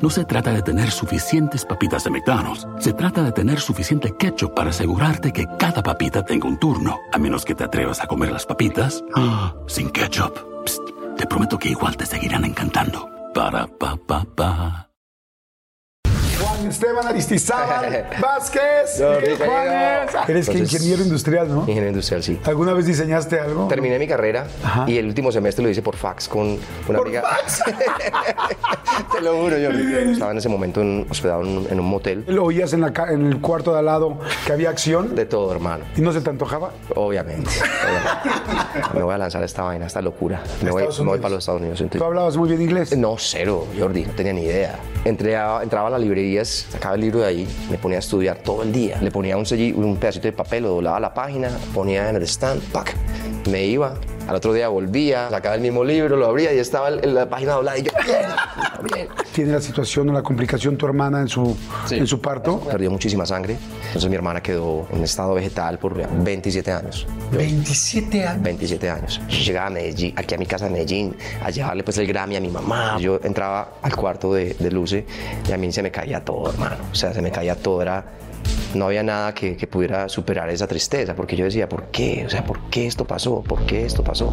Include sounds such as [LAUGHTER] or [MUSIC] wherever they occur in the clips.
No se trata de tener suficientes papitas de McDonald's. Se trata de tener suficiente ketchup para asegurarte que cada papita tenga un turno. A menos que te atrevas a comer las papitas ah, sin ketchup. Psst, te prometo que igual te seguirán encantando. Para pa pa pa. Juan Esteban Aristizábal [LAUGHS] Vázquez. Eres que ingeniero industrial, ¿no? Ingeniero industrial, sí. ¿Alguna vez diseñaste algo? Terminé mi carrera Ajá. y el último semestre lo hice por fax con una ¿Por amiga. fax? [LAUGHS] Te lo juro, yo. Estaba en ese momento en- hospedado en, en un motel. ¿Lo oías en, la en el cuarto de al lado que había acción De todo, hermano. y no se te antojaba? Obviamente. obviamente. Me voy a lanzar esta vaina, esta locura. Me voy, me para los Estados Unidos. entonces- ¿Tú hablabas muy bien inglés? No, cero, Jordi, no tenía ni idea. Entré a- entraba a las librerías, sacaba el libro de ahí, me ponía a estudiar todo el día. Le ponía un, selli- un pedacito de papel, lo doblaba la página, ponía en el stand, ¡pac! Me iba. Al otro día volvía, sacaba el mismo libro, lo abría y estaba en la página doblada y yo, bien, bien. ¿Tiene la situación o la complicación tu hermana en su, Sí. en su parto? Perdió muchísima sangre, entonces mi hermana quedó en estado vegetal por 27 años. 27 años. 27 años. Yo llegaba a Medellín, aquí a mi casa en Medellín, a llevarle pues el Grammy a mi mamá. Yo entraba al cuarto de, de Luce y a mí se me caía todo, hermano. O sea, se me caía todo. Era, no había nada que, pudiera superar esa tristeza, porque yo decía, ¿por qué? O sea, ¿por qué esto pasó? ¿Por qué esto pasó?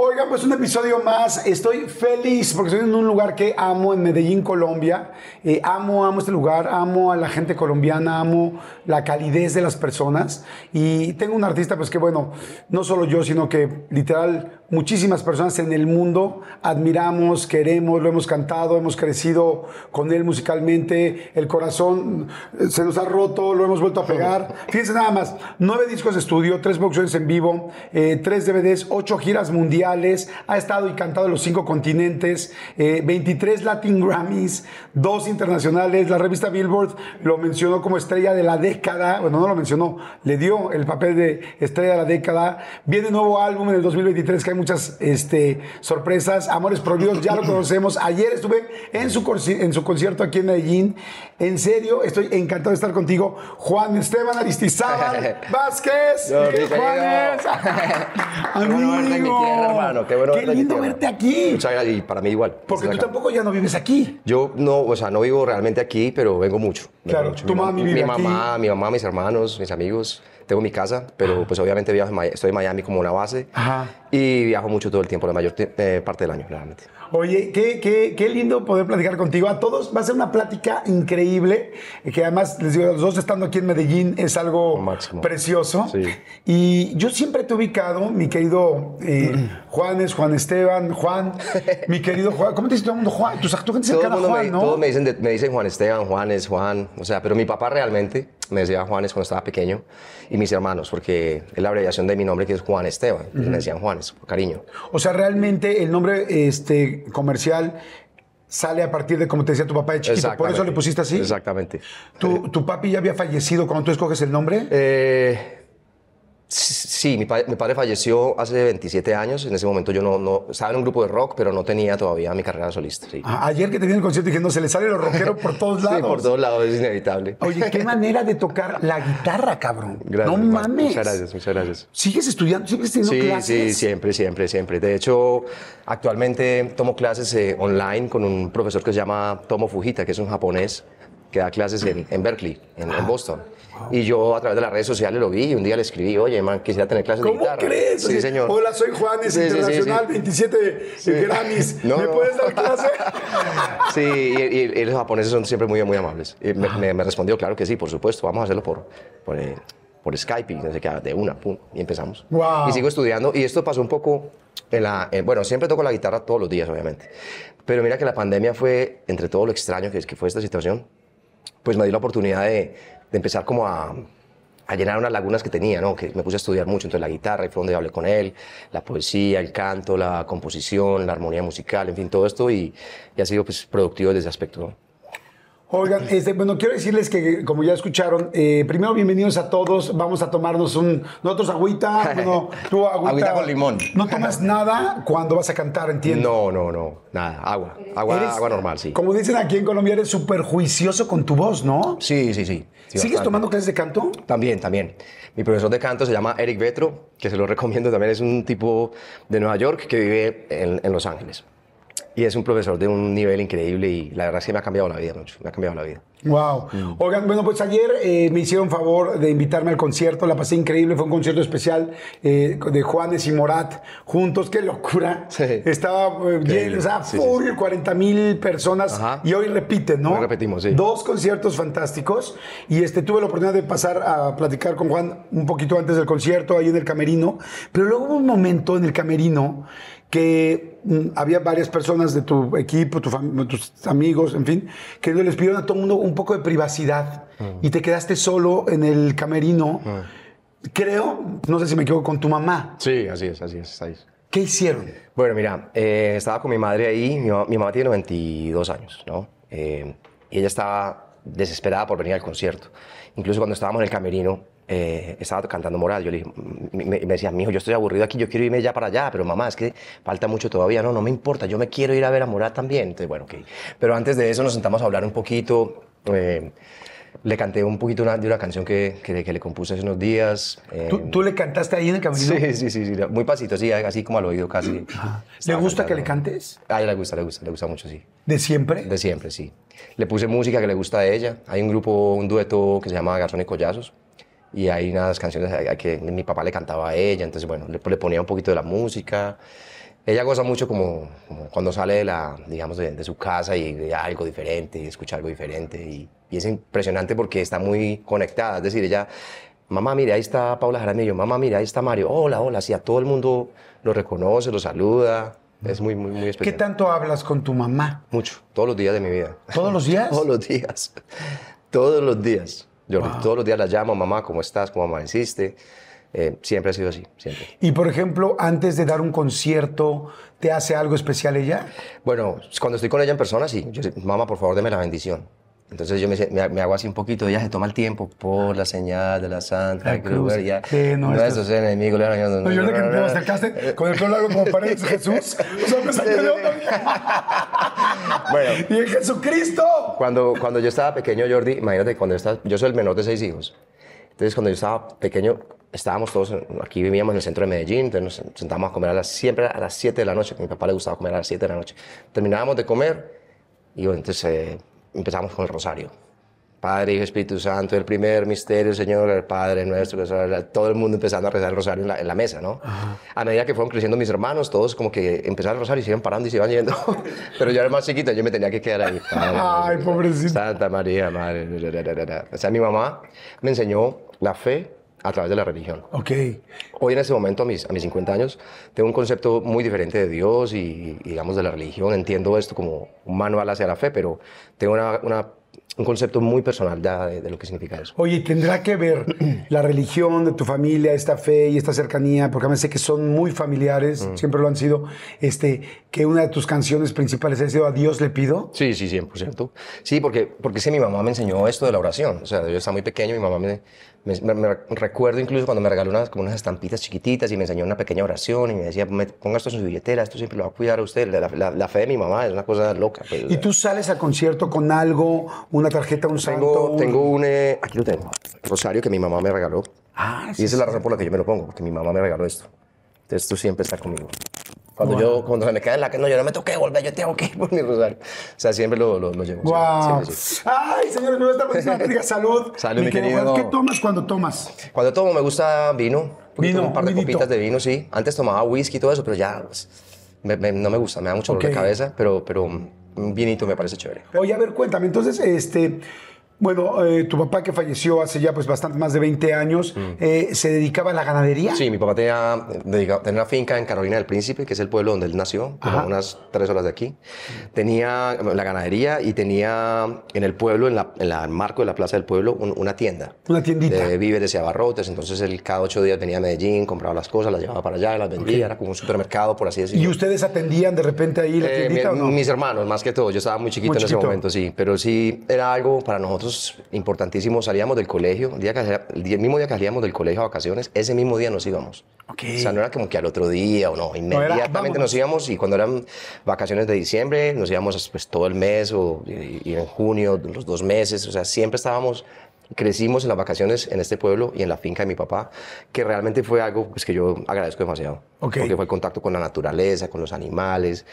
Oigan, pues un episodio más. Estoy feliz porque estoy en un lugar que amo en Medellín, Colombia. Eh, amo, amo este lugar, amo a la gente colombiana, amo la calidez de las personas. Y tengo un artista, pues que bueno, no solo yo, sino que literal muchísimas personas en el mundo admiramos, queremos, lo hemos cantado, hemos crecido con él musicalmente. El corazón eh, se nos ha roto, lo hemos vuelto a [LAUGHS] pegar. Fíjense nada más, nueve discos de estudio, tres producciones en vivo, eh, tres DVDs, ocho giras mundiales, ha estado y cantado en los cinco continentes, eh, 23 Latin Grammys, dos internacionales, la revista Billboard lo mencionó como estrella de la década, bueno, no lo mencionó, le dio el papel de estrella de la década, viene nuevo álbum en el 2023 que hay muchas este, sorpresas, Amores Prohibidos, ya lo conocemos, ayer estuve en su, conci- en su concierto aquí en Medellín, en serio, estoy encantado de estar contigo, Juan Esteban Aristizábal [LAUGHS] Vázquez, No, ¿Qué rico, Juanes? [LAUGHS] [LAUGHS] Qué hermano. Qué bueno lindo verte aquí. Muchas gracias. Y para mí igual. Porque tú acá. tampoco ya no vives aquí. Yo no, o sea, no vivo realmente aquí, pero vengo mucho. vengo Claro, mucho. tu Mi ma- mami vive mi aquí. mamá, mi mamá, mis hermanos, mis amigos. Tengo mi casa, pero pues obviamente viajo en estoy en Miami como una base. Ajá. Y viajo mucho todo el tiempo, la mayor eh, parte del año, realmente. Oye, qué, qué, qué lindo poder platicar contigo. A todos va a ser una plática increíble, eh, que además, les digo, los dos estando aquí en Medellín es algo máximo. precioso. Sí. Y yo siempre te he ubicado, mi querido eh, [CLEARS THROAT] Juanes, Juan Esteban, Juan, mi querido Juan. ¿Cómo te dice todo el mundo Juan? Tus tu gente Todo Juan, me, ¿no? todos me dicen, de- me dicen Juan Esteban, Juanes, Juan. O sea, pero mi papá realmente me decía Juanes cuando estaba pequeño. Y mis hermanos, porque es la abreviación de mi nombre que es Juan Esteban. Me decían Juanes, por cariño. O sea, realmente el nombre este, comercial sale a partir de, como te decía tu papá de chiquito. Por eso le pusiste así. Exactamente. ¿Tu, ¿Tu papi ya había fallecido cuando tú escoges el nombre? Eh, sí, mi, pa- mi padre falleció hace 27 años. En ese momento yo no, no estaba en un grupo de rock, pero no tenía todavía mi carrera solista. Sí, Ah, Ayer que te vi en el concierto dije, no, se le sale lo rockero por todos lados. [LAUGHS] Sí, por todos lados es inevitable. Oye, qué manera de tocar la guitarra, cabrón. [LAUGHS] Gracias, no mames. Muchas gracias, muchas gracias. ¿Sigues estudiando? ¿Sigues teniendo Sí, clases? sí, siempre, siempre, siempre. De hecho, actualmente tomo clases eh, online con un profesor que se llama Tomo Fujita, que es un japonés que da clases en, en Berkeley, en, Ah, en Boston. Y yo a través de las redes sociales lo vi y un día le escribí, oye, man, quisiera tener clases de ¿Cómo guitarra. crees? Sí, señor. Hola, soy Juanes Sí, Internacional, sí. 27 Grammys. No, ¿Me no. puedes dar clase? [LAUGHS] Sí, y, y- y los japoneses son siempre muy, muy amables. Y me, me- me respondió, claro que sí, por supuesto, vamos a hacerlo por, por, eh, por Skype y no sé qué, de una, pum, y empezamos. Wow. Y sigo estudiando, y esto pasó un poco en la... eh, bueno, siempre toco la guitarra todos los días, obviamente. Pero mira que la pandemia fue, entre todo lo extraño que, es, que fue esta situación, pues me dio la oportunidad de, de empezar como a, a llenar unas lagunas que tenía, ¿no? Que me puse a estudiar mucho, entonces la guitarra, y fue donde hablé con él, la poesía, el canto, la composición, la armonía musical, en fin, todo esto, y, y ha sido pues productivo desde ese aspecto, ¿no? Oigan, este, bueno, quiero decirles que, como ya escucharon, eh, primero bienvenidos a todos. Vamos a tomarnos un. Nosotros agüita. [LAUGHS] Bueno, tú agüita. Agüita con limón. No tomas nada cuando vas a cantar, entiendo. No, no, no, nada, agua, agua, Eres- agua normal, sí. Como dicen aquí en Colombia, eres súper juicioso con tu voz, ¿no? Sí, sí, sí. Sí, ¿Sigues bastante. tomando clases de canto? También, también. Mi profesor de canto se llama Eric Vetro, que se lo recomiendo también. Es un tipo de Nueva York que vive en, en Los Ángeles. Y es un profesor de un nivel increíble y la verdad es que me ha cambiado la vida mucho. Me ha cambiado la vida. Wow. Mm. Oigan, bueno, pues ayer eh, me hicieron favor de invitarme al concierto, la pasé increíble, fue un concierto especial eh, de Juanes y Morat juntos, qué locura. Sí. Estaba eh, lleno, o sea, Sí, sí, full, 40 mil personas Ajá. y hoy repiten, ¿no? Hoy repetimos, sí. Dos conciertos fantásticos y este, tuve la oportunidad de pasar a platicar con Juan un poquito antes del concierto, ahí en el camerino, pero luego hubo un momento en el camerino que mm, había varias personas de tu equipo, tu tus amigos, en fin, que les pidieron a todo el mundo un poco de privacidad y te quedaste solo en el camerino. Creo, no sé si me equivoco, con tu mamá. Sí, así es, así es. Así es. ¿Qué hicieron? Bueno, mira, eh, estaba con mi madre ahí, mi mamá tiene 92 años, ¿no? Eh, y ella estaba desesperada por venir al concierto. Incluso cuando estábamos en el camerino, eh, estaba cantando Moral. Yo le dije, me, me- decía, mijo, yo estoy aburrido aquí, yo quiero irme ya para allá, pero mamá, es que falta mucho todavía. No, no me importa, yo me quiero ir a ver a Moral también. Entonces, bueno, ok. Pero antes de eso nos sentamos a hablar un poquito. eh, le canté un poquito una- de una canción que, que, le- que le compuse hace unos días. eh, ¿Tú, tú le cantaste ahí en el camerino? Sí, sí, sí, sí, muy pasito, sí, así como al oído casi. ¿Le Estaba gusta que cantando. le cantes? A ella le gusta, le gusta, le gusta mucho, sí. ¿De siempre? De siempre, sí. Le puse música que le gusta a ella. Hay un grupo, un dueto que se llama Garzón y Collazos. Y hay unas canciones que mi papá le cantaba a ella. Entonces, bueno, le, le ponía un poquito de la música. Ella goza mucho como, como cuando sale de, la, digamos, de, de su casa y ve algo diferente, y escucha algo diferente. Y, y es impresionante porque está muy conectada. Es decir, ella, mamá, mire, ahí está Paula Jaramillo. Mamá, mire, ahí está Mario. Hola, hola. Sí, a todo el mundo lo reconoce, lo saluda. Es muy, muy, muy ¿Qué especial. tanto hablas con tu mamá? Mucho, todos los días de mi vida. ¿Todos los días? [LAUGHS] Todos los días. Todos los días. Yo todos los días la llamo, mamá, ¿cómo estás? ¿Cómo amaneciste? Eh, siempre ha sido así, siempre. Y por ejemplo, antes de dar un concierto, ¿te hace algo especial ella? Bueno, cuando estoy con ella en persona, sí. Yo, mamá, por favor, deme la bendición. Entonces yo me, me- hago así un poquito, ella se toma el tiempo por la señal de la Santa La cruz. Cruz. Ya, Sí, no, nuestros enemigos. le- No, yo de que te acercaste con el pelo largo como paredes [LAUGHS] Jesús. O sea, me saqué de onda. [LAUGHS] Bueno, Y en Jesucristo. Cuando, cuando yo estaba pequeño, Jordi, imagínate, cuando yo estaba, yo soy el menor de seis hijos. Entonces, cuando yo estaba pequeño, estábamos todos, aquí vivíamos en el centro de Medellín, entonces nos sentábamos a comer a las, siempre a las 7 de la noche, a mi papá le gustaba comer a las 7 de la noche. Terminábamos de comer y bueno, entonces eh, empezamos con el rosario. Padre, Hijo, Espíritu Santo, el primer misterio, Señor, el Padre nuestro, todo el mundo empezando a rezar el rosario en la, en la mesa, ¿no? A medida que fueron creciendo mis hermanos, todos como que empezaron el rosario y se iban parando y se iban yendo. [LAUGHS] Pero yo era más chiquito, yo me tenía que quedar ahí. [LAUGHS] Ay, pobrecito. Santa María, Madre. O sea, mi mamá me enseñó la fe a través de la religión. Ok. Hoy en este momento, a mis, a mis 50 años, tengo un concepto muy diferente de Dios y, y, digamos, de la religión. Entiendo esto como un manual hacia la fe, pero tengo una- una- un concepto muy personal ya de, de lo que significa eso. Oye, ¿y ¿tendrá que ver [CLEARS THROAT] la religión de tu familia, esta fe y esta cercanía? Porque a mí sé que son muy familiares, siempre lo han sido. Este, que una de tus canciones principales ha sido A Dios le pido. Sí, sí, 100%. Sí, porque, porque sí, mi mamá me enseñó esto de la oración. O sea, yo estaba muy pequeño, mi mamá me, me- me- me recuerdo incluso cuando me regaló unas, como unas estampitas chiquititas y me enseñó una pequeña oración y me decía, "Me- ponga esto en su billetera, esto siempre lo va a cuidar a usted. La, la- la fe de mi mamá es una cosa loca. pues, ¿Y tú sales al concierto con algo, una tarjeta, un santo? Tengo, un- tengo un, eh, aquí lo tengo, rosario que mi mamá me regaló. Ah, sí, y esa es la razón por la que yo me lo pongo, porque mi mamá me regaló esto. Entonces esto siempre está conmigo. Cuando, yo, cuando se me cae en la que no, yo no me toqué volver, yo tengo que ir por mi rosario. O sea, siempre lo, lo, lo llevo. Wow. siempre, siempre. Ay, señores, me. [LAUGHS] Salud. Salud, mi querido. ¿Qué tomas cuando tomas? Cuando tomo me gusta vino, Vino, un par de vinito. copitas de vino, sí. Antes tomaba whisky y todo eso, pero ya pues, me- me- no me gusta, me da mucho dolor de cabeza, pero, pero un vinito me parece chévere. Oye, a ver, cuéntame. Entonces, este, Bueno, eh, tu papá que falleció hace ya pues bastante más de 20 años, eh, ¿se dedicaba a la ganadería? Mm. Sí, mi papá tenía, tenía una finca en Carolina del Príncipe, que es el pueblo donde él nació, como unas tres horas de aquí. Tenía la ganadería y tenía en el pueblo, en, la, en la- el marco de la plaza del pueblo, un- una tienda. Una tiendita. De víveres y abarrotes. Entonces él cada ocho días venía a Medellín, compraba las cosas, las llevaba para allá las vendía. Era como un supermercado, por así decirlo. ¿Y ustedes atendían de repente ahí la Eh, tiendita mi- o no? Mis hermanos, más que todo. Yo estaba muy chiquito Muy en ese momento, sí. Pero sí, era algo para nosotros importantísimo. Salíamos del colegio, el, día que, el, mismo día que salíamos del colegio a vacaciones, ese mismo día nos íbamos. Ok. O sea, no era como que al otro día o no. era, Inmediatamente vámonos. nos íbamos y cuando eran vacaciones de diciembre, nos íbamos pues, todo el mes o y, y en junio, los dos meses. O sea, siempre estábamos crecimos en las vacaciones en este pueblo y en la finca de mi papá, que realmente fue algo pues, que yo agradezco demasiado. Ok. Porque fue el contacto con la naturaleza, con los animales,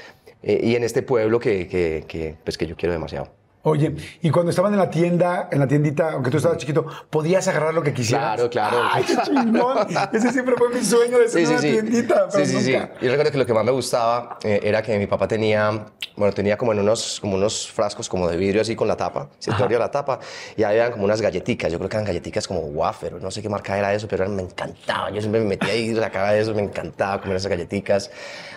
eh, y en este pueblo que, que, que, pues, que yo quiero demasiado. Oye, y cuando estaban en la tienda, en la tiendita, aunque tú estabas chiquito, ¿podías agarrar lo que quisieras? Claro, claro. ¡Ay, qué chingón! Ese siempre fue mi sueño de tener una tiendita, Sí, sí, sí. Yo recuerdo que lo que más me gustaba eh, era que mi papá tenía, bueno, tenía como en unos, como unos frascos como de vidrio así con la tapa. Se te abría la tapa y ahí eran como unas galletitas. Yo creo que eran galletitas como wafer, no sé qué marca era eso, pero eran- me encantaban. Yo siempre me metía ahí sacaba eso, me encantaba comer esas galletitas.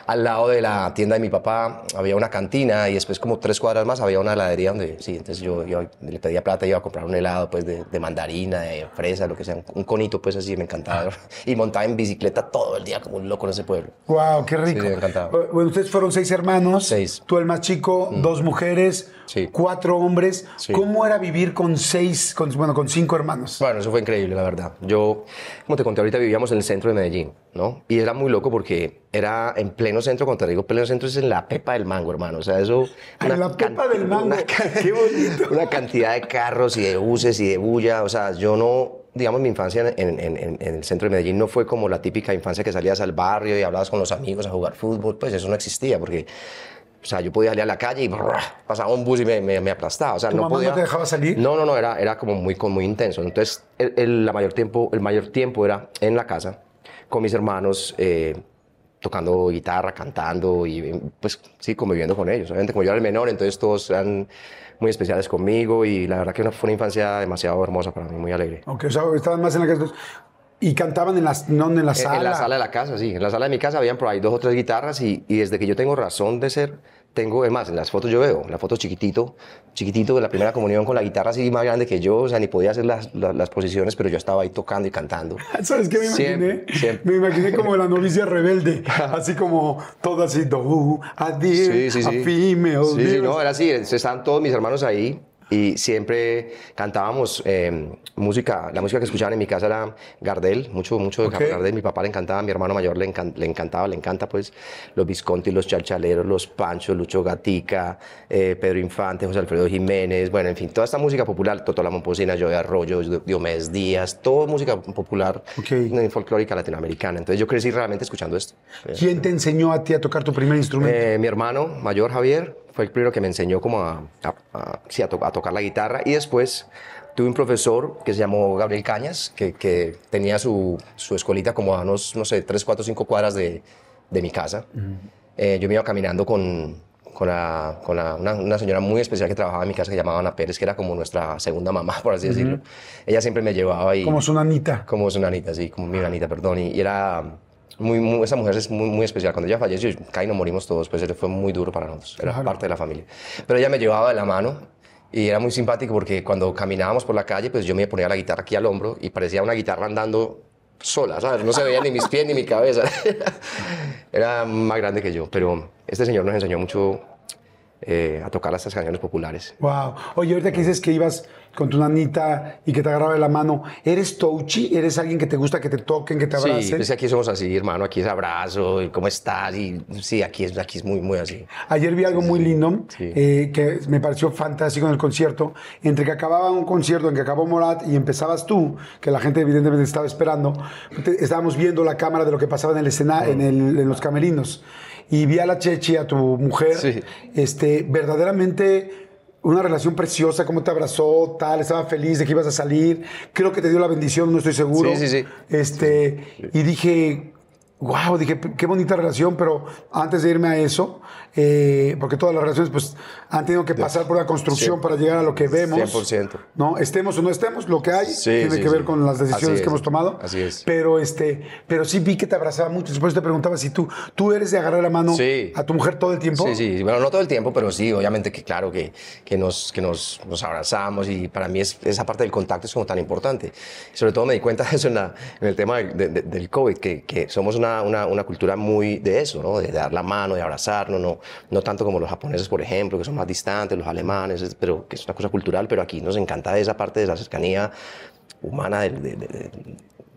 Al lado de la tienda de mi papá había una cantina y después como tres cuadras más había una heladería donde, sí, entonces yo, yo le pedía plata y iba a comprar un helado pues de, de mandarina, de fresa, lo que sea, un conito pues así, me encantaba. [LAUGHS] Y montaba en bicicleta todo el día como un loco en ese pueblo. Wow, qué rico. Sí, me encantaba. Bueno, ustedes fueron seis hermanos. Seis. Mm. Tú el más chico, dos mujeres, Sí. cuatro hombres. Sí. ¿Cómo era vivir con seis, con, bueno, con cinco hermanos? Bueno, eso fue increíble, la verdad. Yo, como te conté ahorita, vivíamos en el centro de Medellín, ¿no? Y era muy loco porque era en pleno centro, cuando te digo pleno centro, es en la pepa del mango, hermano. O sea, eso... En la pepa del mango. una- [LAUGHS] Qué bonito. Una cantidad de carros y de buses y de bulla. O sea, yo no... Digamos, mi infancia en, en- en- en el centro de Medellín no fue como la típica infancia que salías al barrio y hablabas con los amigos a jugar fútbol. Pues eso no existía porque... O sea, yo podía salir a la calle y brrr, pasaba un bus y me, me- me aplastaba. O sea, ¿Tu no mamá no podía... te dejaba salir? No, no, no, era, era como muy, muy intenso. Entonces, el, el- la mayor tiempo, el mayor tiempo era en la casa, con mis hermanos, eh, tocando guitarra, cantando y pues sí, conviviendo con ellos. Obviamente, como yo era el menor, entonces todos eran muy especiales conmigo y la verdad que fue una infancia demasiado hermosa para mí, muy alegre. Ok, o sea, estaban más en la casa. Y cantaban en las, no en la En- sala. En la sala de la casa, sí. En la sala de mi casa habían por ahí dos o tres guitarras y, y desde que yo tengo razón de ser, tengo, es más, en las fotos yo veo, la foto chiquitito, chiquitito de la primera comunión con la guitarra así más grande que yo, o sea, ni podía hacer las, las, las posiciones, pero yo estaba ahí tocando y cantando. [LAUGHS] ¿Sabes qué me imaginé? Siempre, siempre. Me imaginé como la novicia rebelde, [LAUGHS] así como todo así, do, a dear, Sí, sí, a sí. female, Sí, sí, no, era así. Estaban todos mis hermanos ahí y siempre cantábamos eh, música. La música que escuchaban en mi casa era Gardel, mucho, mucho de. Gardel. Mi papá le encantaba, mi hermano mayor le, encan- le encantaba, le encanta pues los Visconti, los Chalchaleros, los Panchos, Lucho Gatica, eh, Pedro Infante, José Alfredo Jiménez, bueno, en fin, toda esta música popular, Toto la Momposina, Joey Arroyo, Diomedes Díaz, toda música popular Ok. eh, folclórica latinoamericana. Entonces yo crecí realmente escuchando esto. ¿Quién te enseñó a ti a tocar tu primer instrumento? Eh, mi hermano mayor, Javier, fue el primero que me enseñó como a, a- a- sí, a to- a tocar la guitarra y después tuve un profesor que se llamó Gabriel Cañas, que, que tenía su, su escuelita como a unos, no sé, tres, cuatro, cinco cuadras de, de mi casa. Eh, yo me iba caminando con, con, la- con la- una, una señora muy especial que trabajaba en mi casa que llamaba Ana Pérez, que era como nuestra segunda mamá, por así decirlo. Ella siempre me llevaba y... como su nanita. Como su nanita, sí, como mi nanita, perdón. Y, y era muy, muy- esa mujer es muy, muy especial. Cuando ella falleció, casi nos morimos todos, pues fue muy duro para nosotros. Era Claro. parte de la familia. Pero ella me llevaba de la mano y era muy simpático porque cuando caminábamos por la calle, pues yo me ponía la guitarra aquí al hombro y parecía una guitarra andando sola, ¿sabes? No se veía ni mis pies ni mi cabeza. [LAUGHS] Era más grande que yo, pero este señor nos enseñó mucho eh, a tocar estas canciones populares. Wow. Oye, ahorita que dices que ibas con tu nanita y que te agarraba de la mano, ¿eres touchy? ¿Eres alguien que te gusta que te toquen, que te abracen? Sí, pues aquí somos así, hermano, aquí es abrazo, y cómo estás, y sí, aquí es, aquí es muy, muy así. Ayer vi algo muy lindo Sí. eh, que me pareció fantástico en el concierto. Entre que acababa un concierto, en que acabó Morat y empezabas tú, que la gente evidentemente estaba esperando, estábamos viendo la cámara de lo que pasaba en el escenario, en, el- en los camerinos. Y vi a la Chechi, a tu mujer, Sí. este, verdaderamente una relación preciosa, cómo te abrazó, tal, estaba feliz de que ibas a salir. Creo que te dio la bendición, no estoy seguro. Sí, sí, sí. Este, y dije, wow, dije, qué bonita relación, pero antes de irme a eso, eh, porque todas las relaciones pues han tenido que pasar por la construcción para llegar a lo que vemos. 100%. ¿no? Estemos o no estemos, lo que hay tiene que ver con las decisiones que hemos tomado. Así es. Pero, este, pero sí vi que te abrazaba mucho. Después te preguntaba si tú, tú eres de agarrar la mano a tu mujer todo el tiempo. Sí, sí, bueno, no todo el tiempo, pero sí, obviamente que claro, que, que, nos, que nos, nos abrazamos y para mí es, esa parte del contacto es como tan importante. Sobre todo me di cuenta de eso en, la, en el tema del COVID, que, que somos una una, cultura muy de eso, ¿no? de, dar la mano, de abrazarnos, no, no tanto como los japoneses, por ejemplo, que son más distantes, los alemanes, pero que es una cosa cultural, pero aquí nos encanta esa parte de la cercanía humana de, de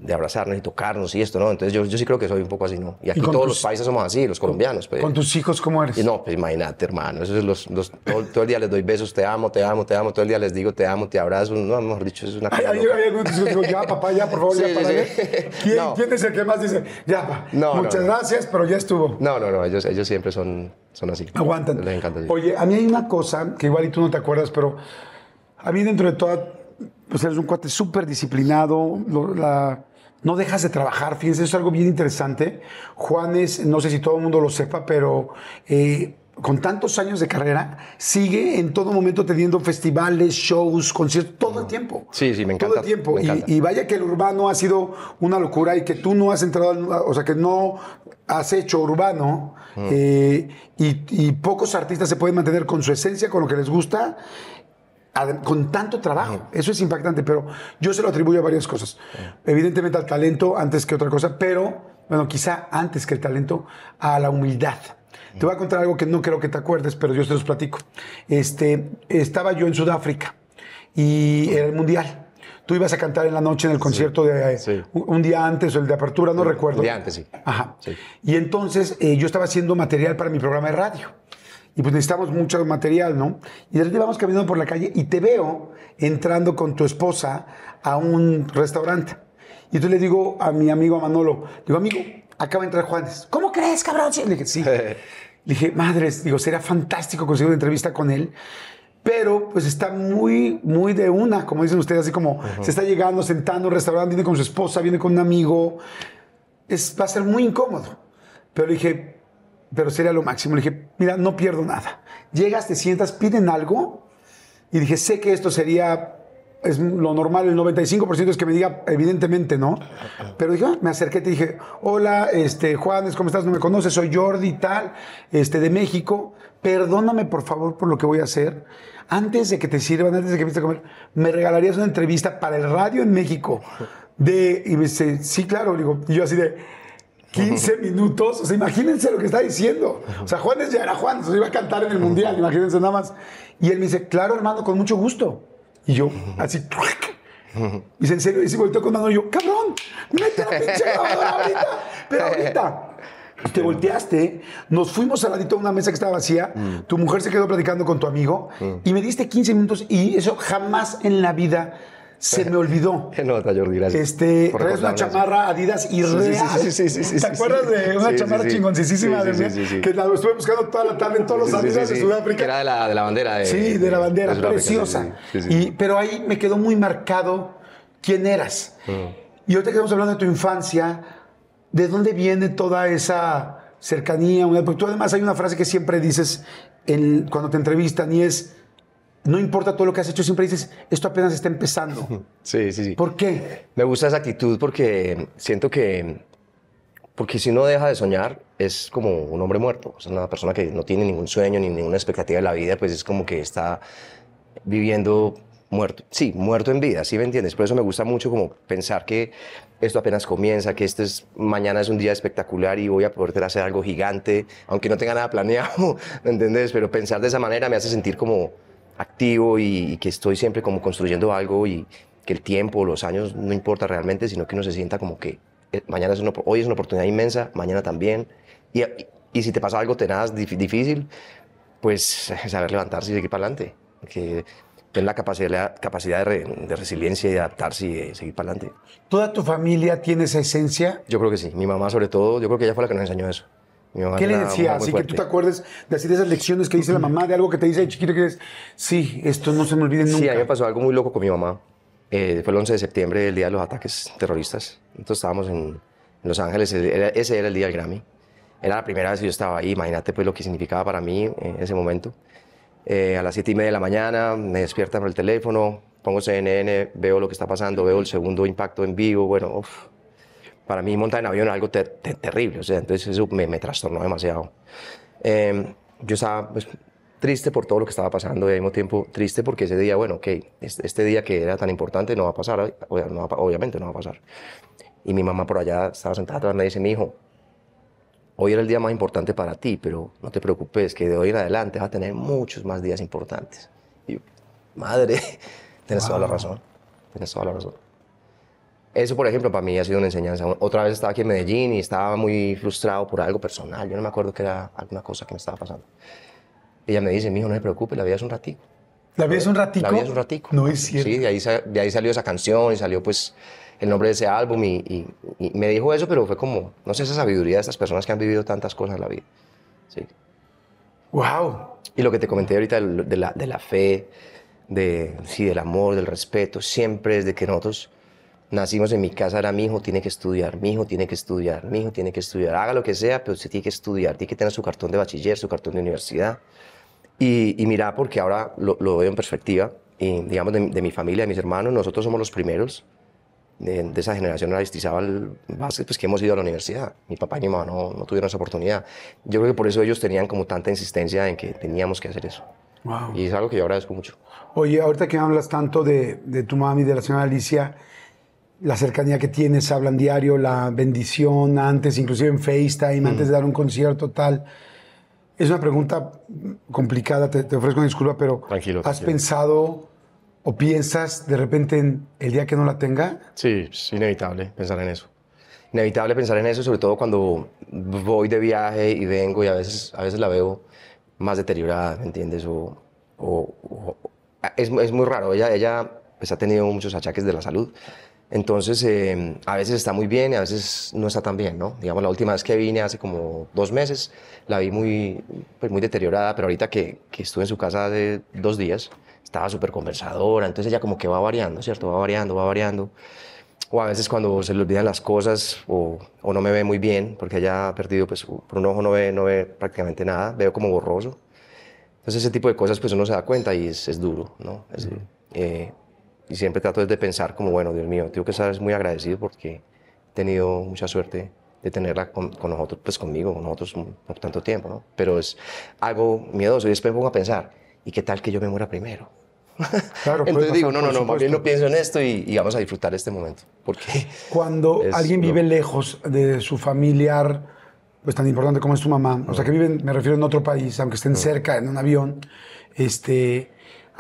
abrazarnos y tocarnos y esto, ¿no? Entonces yo, yo sí creo que soy un poco así, ¿no? Y aquí todos los países somos así, los colombianos. Pues. ¿Con tus hijos cómo eres? Y no, pues imagínate, hermano. Eso es los, los todo, el día les doy besos, te amo, te amo, te amo. Todo el día les digo, te amo, te abrazo. No, mejor dicho, es una cosa. Hay, hay, algunos que digo, ya, papá, ya, por favor, ya, para [LAUGHS] ¿Quién, ¿Quién, es el que más dice, ya, papá, no, muchas gracias, pero ya estuvo? No, no, no, ellos, ellos siempre son, son así. Aguantan. Les encanta. Oye, a mí hay una cosa que igual y tú no te acuerdas, pero a mí dentro de toda, pues eres un cuate súper disciplinado, la no dejas de trabajar. Fíjense, eso es algo bien interesante. Juanes, no sé si todo el mundo lo sepa, pero eh, con tantos años de carrera, sigue en todo momento teniendo festivales, shows, conciertos, todo el tiempo. Sí, sí, me encanta. Todo el tiempo. Y, vaya que el urbano ha sido una locura y que tú no has entrado, o sea, que no has hecho urbano. Eh, y, y pocos artistas se pueden mantener con su esencia, con lo que les gusta con tanto trabajo. Eso es impactante, pero yo se lo atribuyo a varias cosas. Evidentemente al talento antes que otra cosa, pero, bueno, quizá antes que el talento, a la humildad. Te voy a contar algo que no creo que te acuerdes, pero yo te los platico. Este, estaba yo en Sudáfrica y era el Mundial. Tú ibas a cantar en la noche en el concierto de un día antes o el de apertura, no recuerdo. Un día antes, sí. Ajá. Y entonces eh, yo estaba haciendo material para mi programa de radio y pues necesitamos mucho material, ¿no? Y de repente vamos caminando por la calle y te veo entrando con tu esposa a un restaurante. Y entonces le digo a mi amigo Manolo, digo, amigo, acaba de entrar Juanes. ¿Cómo crees, cabrón? Le dije, sí. [LAUGHS] le dije, madres, digo, sería fantástico conseguir una entrevista con él. Pero pues está muy, muy de una, como dicen ustedes, así como se está llegando, sentando restaurante, viene con su esposa, viene con un amigo. Es, va a ser muy incómodo. Pero dije, pero sería lo máximo. Le dije, mira, no pierdo nada. Llegas, te sientas, piden algo. Y dije, sé que esto sería, es lo normal, el 95% es que me diga, evidentemente, ¿no? Pero dije, ah", me acerqué te dije, hola, este, Juanes, ¿cómo estás? No me conoces, soy Jordi tal, este, de México. Perdóname, por favor, por lo que voy a hacer. Antes de que te sirvan, antes de que a comer, me regalarías una entrevista para el radio en México. De, y me dice, sí, claro, digo, yo así de, 15 [LAUGHS] minutos. O sea, imagínense lo que está diciendo. O sea, Juanes ya era Juan, se iba a cantar en el mundial, imagínense nada más. Y él me dice, claro, hermano, con mucho gusto. Y yo, así, y dice, en serio, y se volteó con mano y yo, cabrón, mete la pinche grabadora ahorita, pero ahorita. Te volteaste, nos fuimos al ladito a una mesa que estaba vacía, mm. tu mujer se quedó platicando con tu amigo mm. y me diste 15 minutos y eso jamás en la vida se me olvidó. [LAUGHS] Qué nota, Jordi, gracias. Este, traes una chamarra Adidas y Sí, sí, sí, sí, ¿Te acuerdas de una chamarra chingoncísima de? Que la estuve buscando toda la tarde en todos los Adidas de Sudáfrica. Que era de la, de la bandera. De, sí, de la bandera, preciosa. Y, pero ahí me quedó muy marcado quién eras. Mm. Y ahorita que estamos hablando de tu infancia, ¿de dónde viene toda esa cercanía? Porque tú además hay una frase que siempre dices en, cuando te entrevistan y es no importa todo lo que has hecho, siempre dices, esto apenas está empezando. [LAUGHS] Sí, sí, sí. ¿Por qué? Me gusta esa actitud porque siento que, porque si uno deja de soñar, es como un hombre muerto. Es una persona que no tiene ningún sueño ni ninguna expectativa de la vida, pues es como que está viviendo muerto. Sí, muerto en vida, ¿sí me entiendes? Por eso me gusta mucho como pensar que esto apenas comienza, que este es, mañana es un día espectacular y voy a poder hacer algo gigante, aunque no tenga nada planeado, [LAUGHS] ¿me entiendes? Pero pensar de esa manera me hace sentir como activo y, que estoy siempre como construyendo algo y que el tiempo, los años no importa realmente, sino que uno se sienta como que eh, mañana es hoy es una oportunidad inmensa, mañana también. Y, y, si te pasa algo tenaz, difícil, pues [LAUGHS] saber levantarse y seguir para adelante. Que tener la capacidad, capacidad de, de, resiliencia y de adaptarse y de seguir para adelante. ¿Toda tu familia tiene esa esencia? Yo creo que sí. Mi mamá sobre todo, yo creo que ella fue la que nos enseñó eso. ¿Qué le decía? Así que tú te acuerdes de, así de esas lecciones que dice la mamá, de algo que te dice de chiquito que es, sí, esto no se me olvide nunca. Sí, a mí me pasó algo muy loco con mi mamá. Eh, fue el 11 de septiembre, el día de los ataques terroristas. Entonces estábamos en, Los Ángeles, era- ese era el día del Grammy. Era la primera vez que yo estaba ahí, imagínate pues lo que significaba para mí en ese momento. Eh, a las siete y media de la mañana me despierta por el teléfono, pongo CNN, veo lo que está pasando, veo el segundo impacto en vivo, bueno, uf, para mí montar en avión es algo ter- ter- terrible, o sea, entonces eso me, me trastornó demasiado. Eh, yo estaba pues, triste por todo lo que estaba pasando y al mismo tiempo triste porque ese día, bueno, ok, este, día que era tan importante no va a pasar, obviamente no va a pasar. Y mi mamá por allá estaba sentada atrás me dice, mi hijo, hoy era el día más importante para ti, pero no te preocupes, que de hoy en adelante vas a tener muchos más días importantes. Y yo, madre, [LAUGHS] tienes toda la razón, tienes toda la razón. Eso, por ejemplo, para mí ha sido una enseñanza. Otra vez estaba aquí en Medellín y estaba muy frustrado por algo personal. Yo no me acuerdo que era alguna cosa que me estaba pasando. Ella me dice, mijo, no se preocupe, la vida es un ratico. ¿La vida es un ratico? La vida es un ratico. No es cierto. Sí, de ahí, de ahí salió esa canción y salió pues el nombre de ese álbum y, y- y me dijo eso, pero fue como, no sé, esa sabiduría de estas personas que han vivido tantas cosas en la vida. Sí. Wow. Y lo que te comenté ahorita de la, de la fe, de, sí, del amor, del respeto, siempre desde que nosotros nacimos en mi casa era mi hijo tiene que estudiar, mi hijo tiene que estudiar, mi hijo tiene que estudiar, haga lo que sea, pero usted tiene que estudiar, tiene que tener su cartón de bachiller, su cartón de universidad. Y, y mira, porque ahora lo, lo veo en perspectiva, y digamos, de, de mi familia, de mis hermanos, nosotros somos los primeros de, de esa generación Aristizábal base, pues que hemos ido a la universidad. Mi papá y mi mamá no, no tuvieron esa oportunidad. Yo creo que por eso ellos tenían como tanta insistencia en que teníamos que hacer eso. Wow. Y es algo que yo agradezco mucho. Oye, ahorita que hablas tanto de, de tu mami, de la señora Alicia, la cercanía que tienes, hablan diario, la bendición antes, inclusive en FaceTime, antes de dar un concierto, tal. Es una pregunta complicada, te, te ofrezco una disculpa, pero Tranquilo, ¿has tranquilo. pensado o piensas de repente en el día que no la tenga? Sí, es inevitable pensar en eso. Inevitable pensar en eso, sobre todo cuando voy de viaje y vengo y a veces, a veces la veo más deteriorada, ¿me entiendes? O, o- o- es, es muy raro, ella, ella pues, ha tenido muchos achaques de la salud. Entonces, eh, a veces está muy bien y a veces no está tan bien, ¿no? Digamos, la última vez que vine hace como dos meses, la vi muy, pues, muy deteriorada, pero ahorita que, que estuve en su casa de dos días, estaba súper conversadora, entonces ella como que va variando, ¿cierto? Va variando, va variando. O a veces cuando se le olvidan las cosas o, o no me ve muy bien, porque ella ha perdido, pues por un ojo no ve, no ve prácticamente nada, veo como borroso. Entonces ese tipo de cosas pues uno se da cuenta y es, es duro, ¿no? Es duro. Eh, y siempre trato de pensar como, bueno, Dios mío, tengo que estar muy agradecido porque he tenido mucha suerte de tenerla con, con nosotros, pues conmigo, con nosotros por tanto tiempo, ¿no? Pero es algo miedoso y después me pongo a pensar, ¿y qué tal que yo me muera primero? [LAUGHS] Claro, Entonces digo, no, no, no, más bien no pienso en esto y, y vamos a disfrutar este momento. Porque [LAUGHS] Cuando [LAUGHS] Es alguien vive lejos de su familiar, pues tan importante como es tu mamá, o sea, que viven, me refiero en otro país, aunque estén cerca, en un avión, este,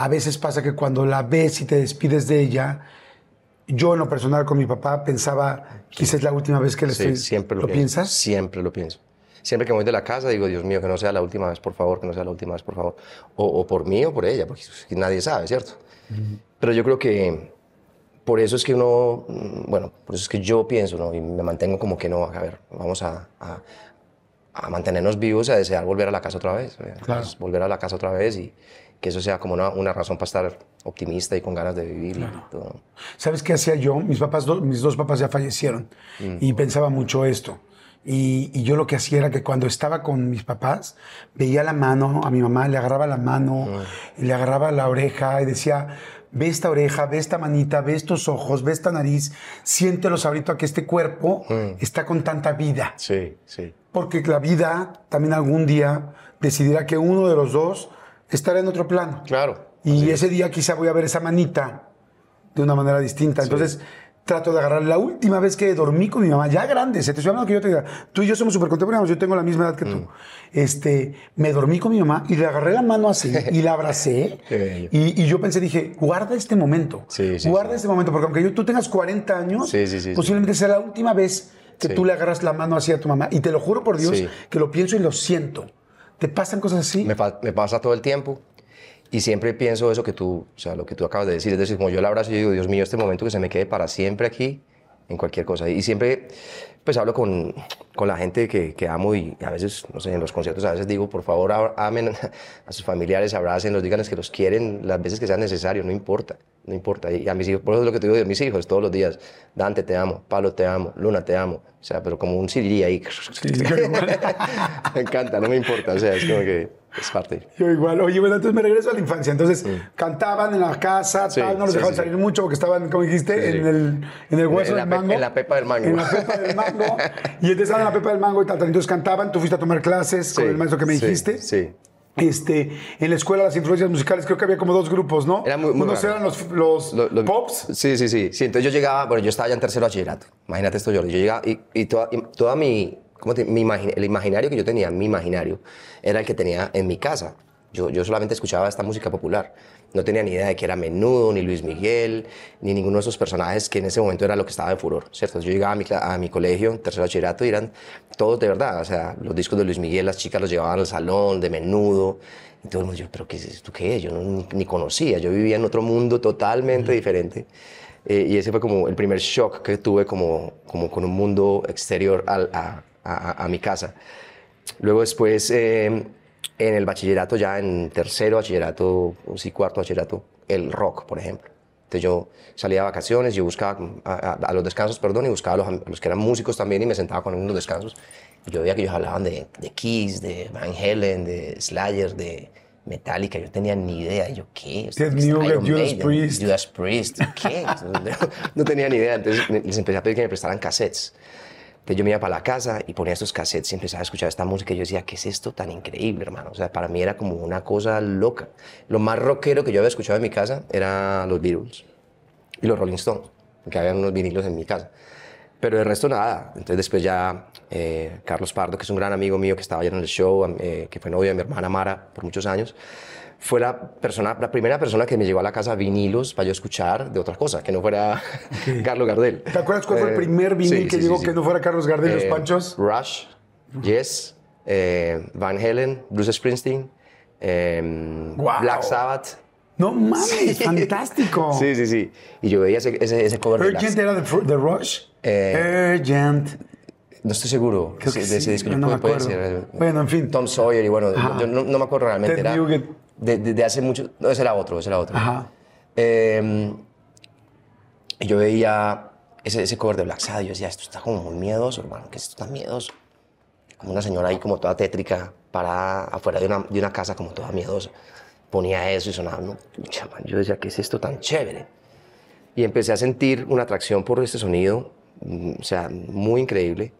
a veces pasa que cuando la ves y te despides de ella, yo en lo personal con mi papá pensaba, quizás es la última vez que le Sí, estoy... siempre lo, ¿Lo pienso. piensas? Siempre lo pienso. Siempre que me voy de la casa digo, Dios mío, que no sea la última vez, por favor, que no sea la última vez, por favor. O, o por mí o por ella, porque nadie sabe, ¿cierto? Pero yo creo que por eso es que uno, bueno, por eso es que yo pienso, ¿no? Y me mantengo como que no, a ver, vamos a, a- a mantenernos vivos y a desear volver a la casa otra vez. Claro. Pues, volver a la casa otra vez y que eso sea como una, una razón para estar optimista y con ganas de vivir y todo. ¿Sabes qué hacía yo? Mis, papás, do- mis dos papás ya fallecieron y pensaba mucho esto. Y, y yo lo que hacía era que cuando estaba con mis papás, veía la mano a mi mamá, le agarraba la mano, le agarraba la oreja y decía, ve esta oreja, ve esta manita, ve estos ojos, ve esta nariz, siéntelos ahorita que este cuerpo está con tanta vida. Sí, sí. Porque la vida también algún día decidirá que uno de los dos estará en otro plano. Claro. Y ese día quizá voy a ver esa manita de una manera distinta. Entonces trato de agarrar. La última vez que dormí con mi mamá, ya grande, se te estoy hablando que yo te diga, tú y yo somos súper contemporáneos, yo tengo la misma edad que tú. Este, me dormí con mi mamá y le agarré la mano así y la abracé. [LAUGHS] Y, y yo pensé, dije, guarda este momento. Sí, sí, guarda este momento, porque aunque yo, tú tengas 40 años, posiblemente sea la última vez que tú le agarras la mano así a tu mamá. Y te lo juro por Dios que lo pienso y lo siento. ¿Te pasan cosas así? Me, pa- me pasa todo el tiempo y siempre pienso eso que tú, o sea, lo que tú acabas de decir. Es decir, como yo la abrazo y digo, Dios mío, este momento que se me quede para siempre aquí en cualquier cosa. Y siempre, pues hablo con, con la gente que, que, amo y a veces, no sé, en los conciertos a veces digo, por favor, amen [LAUGHS] a sus familiares, abracen, los digan que los quieren las veces que sea necesario, no importa, no importa. Y a mis hijos, por eso es lo que te digo de mis hijos todos los días, Dante te amo, Pablo te amo, Luna te amo, o sea, pero como un CD ahí. [LAUGHS] me encanta, no me importa, o sea, es como que es parte. Yo igual. Oye, bueno, entonces me regreso a la infancia. Entonces, cantaban en la casa, tal, no los dejaban salir mucho porque estaban, como dijiste, en, el, en el hueso del mango. En la pepa del mango. En la pepa del mango. [LAUGHS] y entonces estaban en la pepa del mango y tal, tal. Entonces cantaban, tú fuiste a tomar clases con el maestro que me dijiste. Sí. Este, en la escuela las influencias musicales creo que había como dos grupos, ¿no? Era muy, muy Unos eran los, los, pops. Sí, sí, sí, sí. Entonces yo llegaba, bueno, yo estaba ya en tercero bachillerato. Imagínate esto, Jordi. Yo llegaba y, y, toda, y toda, mi, ¿cómo te, mi el imaginario que yo tenía, mi imaginario, era el que tenía en mi casa. Yo, yo solamente escuchaba esta música popular. No tenía ni idea de que era Menudo, ni Luis Miguel, ni ninguno de esos personajes que en ese momento era lo que estaba en furor, ¿cierto? Yo llegaba a mi, a mi colegio, tercero bachillerato, y eran todos de verdad. O sea, los discos de Luis Miguel, las chicas los llevaban al salón, de Menudo. Y todo el mundo, yo, ¿pero qué es esto? ¿Qué es? Yo no, ni, conocía. Yo vivía en otro mundo totalmente diferente. Eh, y ese fue como el primer shock que tuve como, como con un mundo exterior al, a, a, a, mi casa. Luego después... Eh, en el bachillerato, ya en tercero bachillerato, sí, cuarto bachillerato, el rock, por ejemplo. Entonces yo salía de vacaciones, yo buscaba a, los descansos, perdón, y buscaba a los, los, que eran músicos también y me sentaba con ellos en los descansos. Y yo veía que ellos hablaban de, de Kiss, de Van Halen, de Slayer, de Metallica. Yo tenía ni idea. Y yo, ¿qué? Judas Priest. Judas Priest, ¿qué? [LAUGHS] no tenía ni idea. Entonces les empecé a pedir que me prestaran cassettes. Entonces yo me iba para la casa y ponía estos cassettes y empezaba a escuchar esta música y yo decía, ¿qué es esto tan increíble, hermano? O sea, para mí era como una cosa loca. Lo más rockero que yo había escuchado en mi casa era los Beatles y los Rolling Stones, porque había unos vinilos en mi casa. Pero el resto nada. Entonces después ya eh, Carlos Pardo, que es un gran amigo mío que estaba allá en el show, eh, que fue novio de mi hermana Mara por muchos años, fue la, persona, la primera persona que me llevó a la casa vinilos para yo escuchar de otra cosa, que no fuera [LAUGHS] Carlos Gardel. ¿Te acuerdas cuál fue el eh, primer vinil que llegó que no fuera Carlos Gardel, los eh, Panchos? Rush, Yes, eh, Van Halen, Bruce Springsteen, em, Black Sabbath. No mames, fantástico. [LAUGHS] Sí, sí, sí. Y yo veía ese, ese, ese cover ¿Urgent era de, de Rush? Urgent. No estoy seguro Creo que de ese disco. No, me acuerdo. Bueno, en fin. Tom Sawyer y bueno, yo no, no, me acuerdo realmente. Ted era, de, de, hace mucho. No, ese era otro, ese era otro. Ajá. Eh, yo veía ese, ese cover de Black Sabbath y yo decía, esto está como muy miedoso, hermano, que esto está miedoso. Como una señora ahí como toda tétrica, parada afuera de una, de una casa como toda miedosa. Ponía eso y sonaba, no, yo decía, ¿qué es esto tan chévere? Y empecé a sentir una atracción por este sonido, mm, o sea, muy increíble,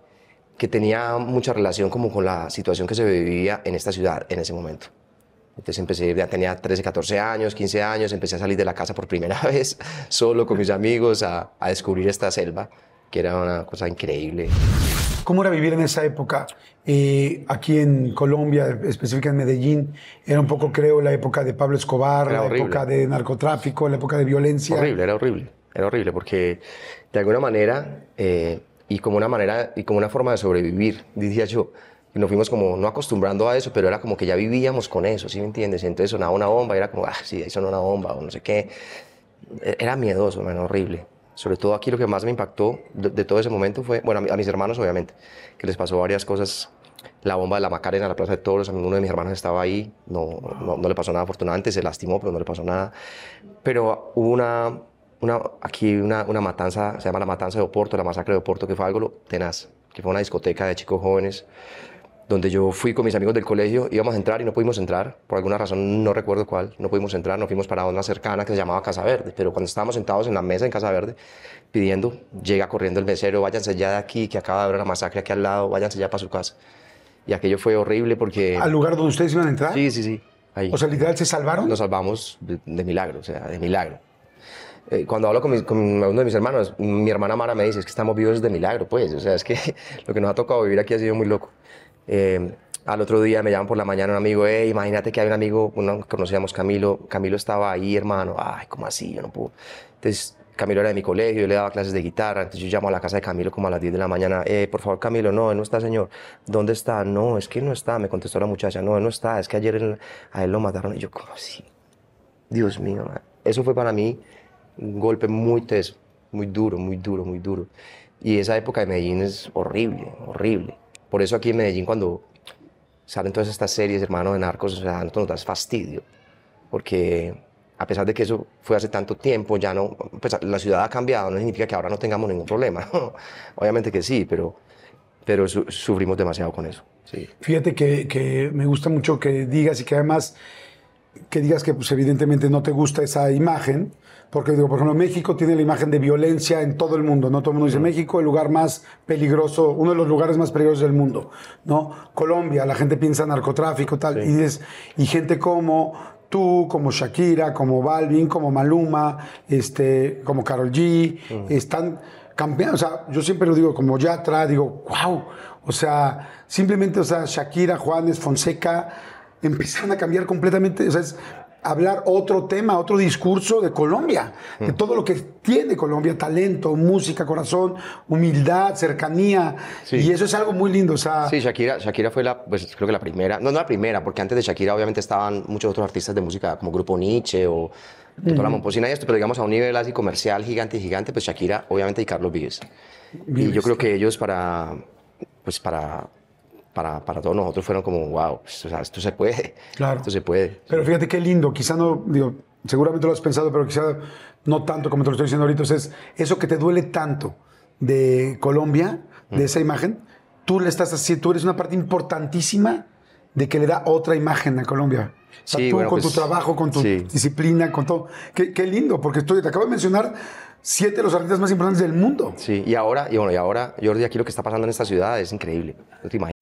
que tenía mucha relación como con la situación que se vivía en esta ciudad en ese momento. Entonces empecé, ya tenía 13, 14 años, 15 años, empecé a salir de la casa por primera [LAUGHS] vez, solo con mis amigos, a, a descubrir esta selva, que era una cosa increíble. ¿Cómo era vivir en esa época? Eh, aquí en Colombia, específicamente en Medellín, era un poco, creo, la época de Pablo Escobar, Era la horrible. época de narcotráfico, la época de violencia. Horrible, era horrible, era horrible, porque de alguna manera, eh, y como una manera, y como una forma de sobrevivir, diría yo, y nos fuimos como no acostumbrando a eso, pero era como que ya vivíamos con eso, ¿sí me entiendes? Entonces sonaba una bomba y era como, ah, sí, ahí sonó una bomba o no sé qué. E- Era miedoso, man, horrible. Sobre todo aquí lo que más me impactó de, de todo ese momento fue, bueno, a, a mis hermanos obviamente, que les pasó varias cosas. La bomba de la Macarena, la Plaza de Toros, uno de mis hermanos estaba ahí, no, no, no le pasó nada afortunadamente, se lastimó, pero no le pasó nada. Pero hubo una, una, aquí una, una matanza, se llama la matanza de Oporto, la masacre de Oporto, que fue algo tenaz, que fue una discoteca de chicos jóvenes, donde yo fui con mis amigos del colegio, íbamos a entrar y no pudimos entrar, por alguna razón no recuerdo cuál, no pudimos entrar, nos fuimos para una cercana que se llamaba Casa Verde, pero cuando estábamos sentados en la mesa en Casa Verde pidiendo, llega corriendo el mesero, váyanse ya de aquí, que acaba de haber una masacre aquí al lado, váyanse ya para su casa. Y aquello fue horrible porque... ¿Al lugar donde ustedes iban a entrar? Sí, sí, sí. Ahí O sea, literal, ¿se salvaron? nos salvamos de, de milagro, o sea, de milagro. Eh, cuando hablo con, mis- con uno de mis hermanos, mi hermana Mara me dice, es que estamos vivos de milagro, pues, o sea, es que [LAUGHS] lo que nos ha tocado vivir aquí ha sido muy loco. Eh, al otro día me llaman por la mañana un amigo, hey, imagínate que hay un amigo, uno que conocíamos, Camilo, Camilo estaba ahí, hermano, ay, ¿cómo así? Yo no puedo. Entonces, Camilo era de mi colegio, yo le daba clases de guitarra, entonces yo llamo a la casa de Camilo como a las 10 de la mañana, eh, por favor, Camilo, no, él no está, señor. ¿Dónde está? No, es que no está, me contestó la muchacha, no, él no está, es que ayer él- a él lo mataron. Y yo, ¿cómo así? Dios mío, man. eso fue para mí un golpe muy teso, muy duro, muy duro, muy duro. Y esa época de Medellín es horrible, horrible. Por eso aquí en Medellín cuando salen todas estas series, hermano, de narcos, o sea, a nosotros nos da fastidio. Porque a pesar de que eso fue hace tanto tiempo, ya no, pues la ciudad ha cambiado, no significa que ahora no tengamos ningún problema. [LAUGHS] Obviamente que sí, pero, pero su- sufrimos demasiado con eso. Sí. Fíjate que, que me gusta mucho que digas y que además que digas que pues evidentemente no te gusta esa imagen, porque digo, por ejemplo, México tiene la imagen de violencia en todo el mundo, ¿no? Todo el mundo dice México, el lugar más peligroso, uno de los lugares más peligrosos del mundo, ¿no? Colombia, la gente piensa narcotráfico, tal, y dices, y gente como tú, como Shakira, como Balvin, como Maluma, este, como Carol G, están campeando, o sea, yo siempre lo digo como Yatra, digo, wow, o sea, simplemente, o sea, Shakira, Juanes, Fonseca, empezaron a cambiar completamente, o sea, es hablar otro tema, otro discurso de Colombia, de todo lo que tiene Colombia, talento, música, corazón, humildad, cercanía, Sí. y eso es algo muy lindo, o sea, Sí, Shakira, Shakira fue la, pues creo que la primera, no, no la primera, porque antes de Shakira obviamente estaban muchos otros artistas de música como Grupo Nietzsche o toda la Momposina y esto, pero digamos a un nivel así comercial gigante, gigante, pues Shakira obviamente y Carlos Vives. Y Vives, yo creo que ellos para, pues para, para, para todos nosotros fueron como, wow, pues, o sea, esto se puede, Claro. esto se puede. Pero fíjate qué lindo, quizá no, digo, seguramente lo has pensado, pero quizá no tanto como te lo estoy diciendo ahorita. O sea, es eso que te duele tanto de Colombia, de esa imagen, tú le estás haciendo, tú eres una parte importantísima de que le da otra imagen a Colombia. O sea, Sí, tú bueno, con pues, tu trabajo, con tu sí. disciplina, con todo. Qué, qué lindo, porque estoy, te acabo de mencionar siete de los artistas más importantes del mundo. Sí, y ahora, y bueno, y ahora, Jordi, aquí lo que está pasando en esta ciudad es increíble. No te imaginas.